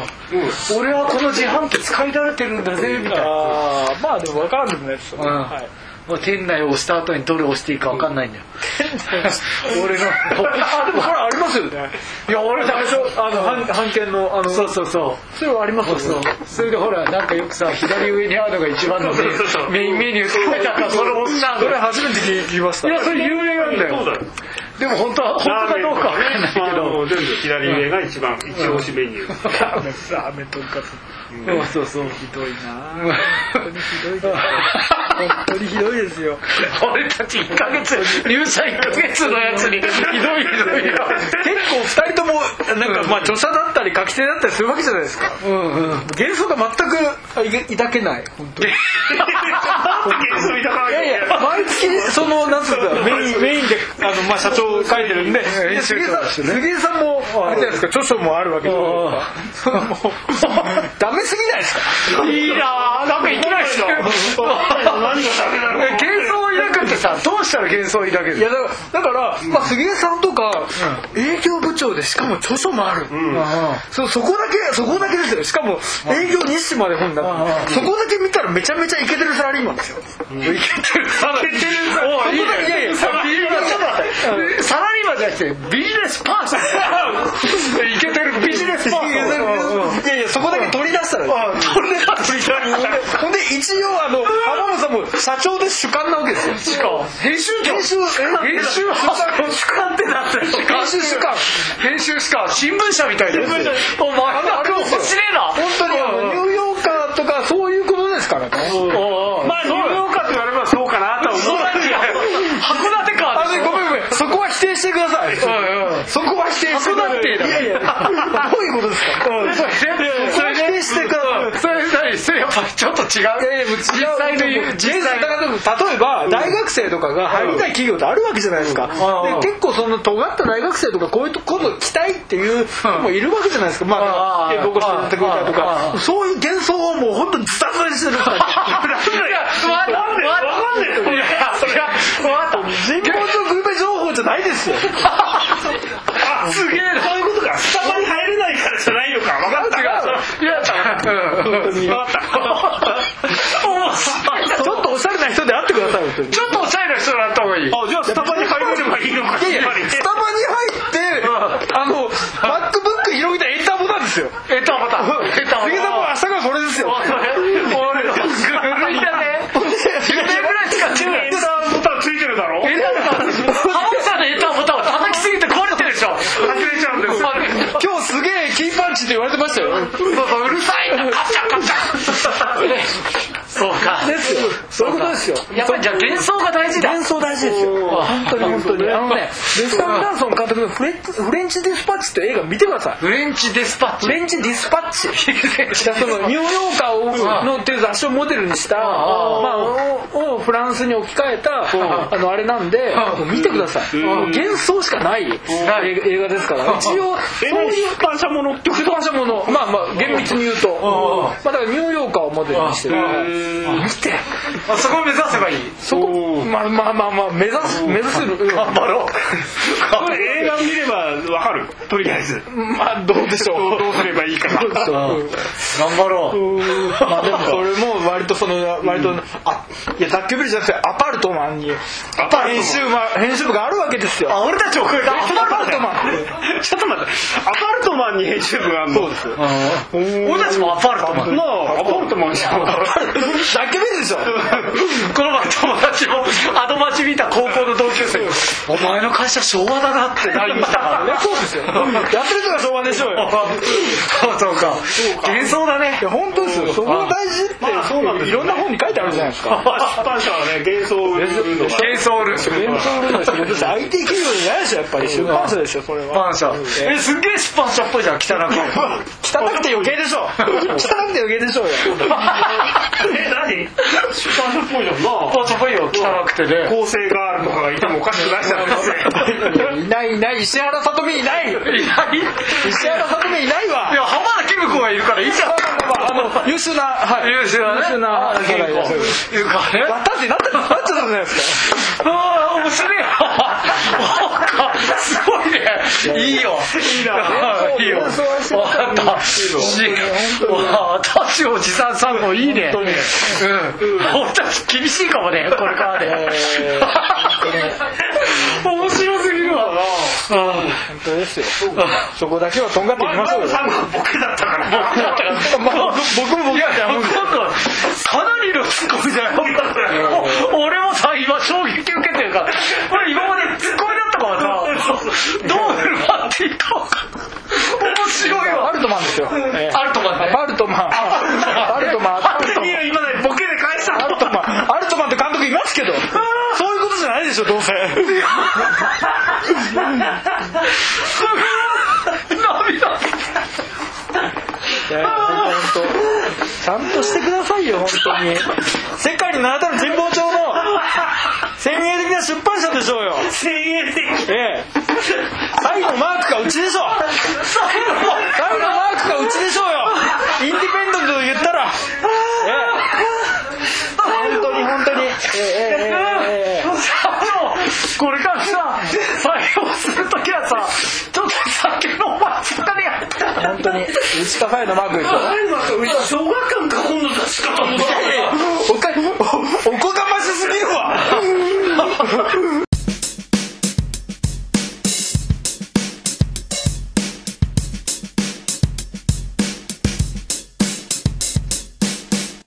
う。俺はこの自販機使い慣れてるんだぜみたいな。ああまあでも分からんでもないですよ、うん。はいもう店内を押した後にどれ押していいか分かんないんだよ。俺のあでもこれありますよね。いや俺最初あの半半券のあのそうそうそう。それはありますよそうそう。それでほらなんかよくさ左上にあるのが一番のメそうそうそう。メインメニューって書いてあったらそれ押しちゃうんそれ初めて聞きました。いやそれ有名なんだよ。でも本当は本当かどうか分かんないけあどの全部左上が一番一押しメニュー。ラーメンとんかつそうそうそう。ひどいな。本当にひどいです本当にひどいですよ。俺たち1ヶ月入社1ヶ月のやつに。ひどいひどいよ。結構二人ともなんかまあ著者だったり書き手だったりするわけじゃないですか。うんうん。幻想が全く抱けない。本当に。*laughs* いやい。や毎月そのなんつうかメインメインであのまあ社長書いてるんでで杉江さん杉江さんもあれじゃないですか著書もあるわけじゃないですかもう。ダメすぎないですか？いいなぁなんかいきなりしょ。*laughs* 何がダメなの幻想を抱くさどうしたら幻想を抱ける？いやだからだから、まあ、杉江さんとか営業部長でしかも著書もある、そそこだけそこだけですよ。しかも営業日誌まで本だ。うんそこだけ見たらめちゃめちゃイケてるサラリーマンですよ。いけてる。サラリーマン。おいやいやサラリーマンじゃなくてビジネスパーソンいけてるビジネスパーソンいやいやそこだけ取り出したら取り出すほんで一応あの浜野さんも社長で主幹なわけですよ編集長。編集編集主観ってなってる編集主幹編集主幹新聞社みたいなお前あれ面白いな。本当にニューヨーカーとかそういうことですからね。まあニューヨーカーって言われればそうかなとは思う。函館か。あごめんごめん。そこは否定してください。そこは否定してください。函館だいやいや。どういうことですか？それ否定してくださいそれ何それやっぱちょっと違う。いやいや実際の言う。実際だからでも例えば大学生とかが入りたい企業ってあるわけじゃないですか、うん。で結構その尖った大学生とかこういうことを来たいっていう人もいるわけじゃないですか、まあうん。で僕らってくれたとうかん。そういう幻想をもう本当にズタズタにしてるからいや、ない。わかんない。いや、いや、わかった。神保町グルメ情報じゃないですよあすげえそういうことかスタバに入れないからじゃないのか分かったいたちょっとおしゃれな人であってください本当に。ちょっとおしゃれな人になった方がいい。あじゃあスタバに入れればいいのかいやいやスタバに入ってあのマックブック広げたエンターボタンですよ。えっと、また。えっと、杉江さん。も明日からそれですよ *laughs* 俺、俺、古いだね。10年ぐらい使ってる。エンターボタンついてるだろエンターボタン。浜口さんのエンターボタンを叩きすぎて壊れてるでしょ。外れちゃうんですよ今日すげえキーパンチって言われてましたよそうそう、うるさ *laughs* いな。カチャカチャ。*laughs* そうか。ですよ。そういうことですよ。やっぱりじゃあ幻想が大事だ。幻想大事ですよ。本当に本当に。あのねレスター・ダンソン監督のフレフレンチ・ディスパッチって映画見てください。フレンチデスパッチ？フレンチ・ディスパッチ。*laughs* そのニューヨーカーをのっていう雑誌をモデルにした、まあ、ををフランスに置き換えたあのあれなんで見てください。もう幻想しかない映映画ですから。一応そういう出版社ものって出版社もの。まあまあ厳密に言うと。まあだからニューヨーカーをモデルにしてる見て。あそこを目指せばいい。そこまあまあまあまあ目指す目指する。頑張ろう。*laughs* これ映画を見ればわかる。とりあえず。まあどうでしょう。どうすればいいかが頑張ろう。まあでもそれも割とその割とあいや雑居ビルじゃなくてアパルトマンにアパ編集部編集部があるわけですよ。あ俺たち遅れたアパルトマン。ちょっと待って。アパルトマンに編集部があるの？そうです。俺たちもアパルトマン。なあアパルトマンじゃん雑居ビルでしょ。この前友達もアドマチ見た高校の同級生お前の会社昭和だなって LINE したからね。そうですよ。やってる人が昭和でしょ。うよそうか。幻想だね。いや本当ですよ。そこが大事ってまあそうなんですよいろんな本に書いてあるじゃないですか。出版社はね幻想を売るのが。幻想る。幻想売るの IT 企業じゃないでしょやっぱり。出版社でしょそれ出は版社えすんげえ出版社っぽいじゃん。汚く。汚くて余計でしょ。*laughs* 汚くて余計でしょうよ *laughs* *laughs* え何？出版社っぽいじゃんな。出版社っぽいよ汚くてね構成があるとかがいてもおかしくないじゃないないいない石原さとみいないいない石原さとみいないわいや浜田貴子がいるからいいじゃんあの優秀なはい優秀なね優秀な浜田貴子いるからねバッタンになってなっちゃったじゃないですかああ面白いよすごいね。いいよ。いいないいよ。かった。し私を持参さんもいいね。うん。俺たち厳しいかもねこれからね。面白すぎるわな。本当ですよ。そこだけはとんがっていきましょうよ。さんがボケだったから僕だったからまあ僕も僕いや、なんか、かなりのツッコミじゃない俺もさ、今衝撃受けてるから、俺今までツッコミだったからさ、どう振る舞っていいか面白いアわ。ルトマンですよ。ええ。アルトマンね。アルトマン。アルトマン。アルトマン今ねボケで返した。アルトマン。アルトマンって監督いますけど。そういうことじゃないでしょどうせ。涙。いや本当ちゃんとしてくださいよ本当に。世界に名だたる神保町の先鋭的な出版社でしょうよ。先鋭的ええ。最のマークがうちでしょう。後のマークがうちでしょうよ。インディペンデントと言ったら。ええ。本当に本当に。ええええええ。これからさ採用するときはさちょっと酒のお前本当に。ウチカファイのマークでしょ？小学館か今度出し方もおかおおこがましすぎるわ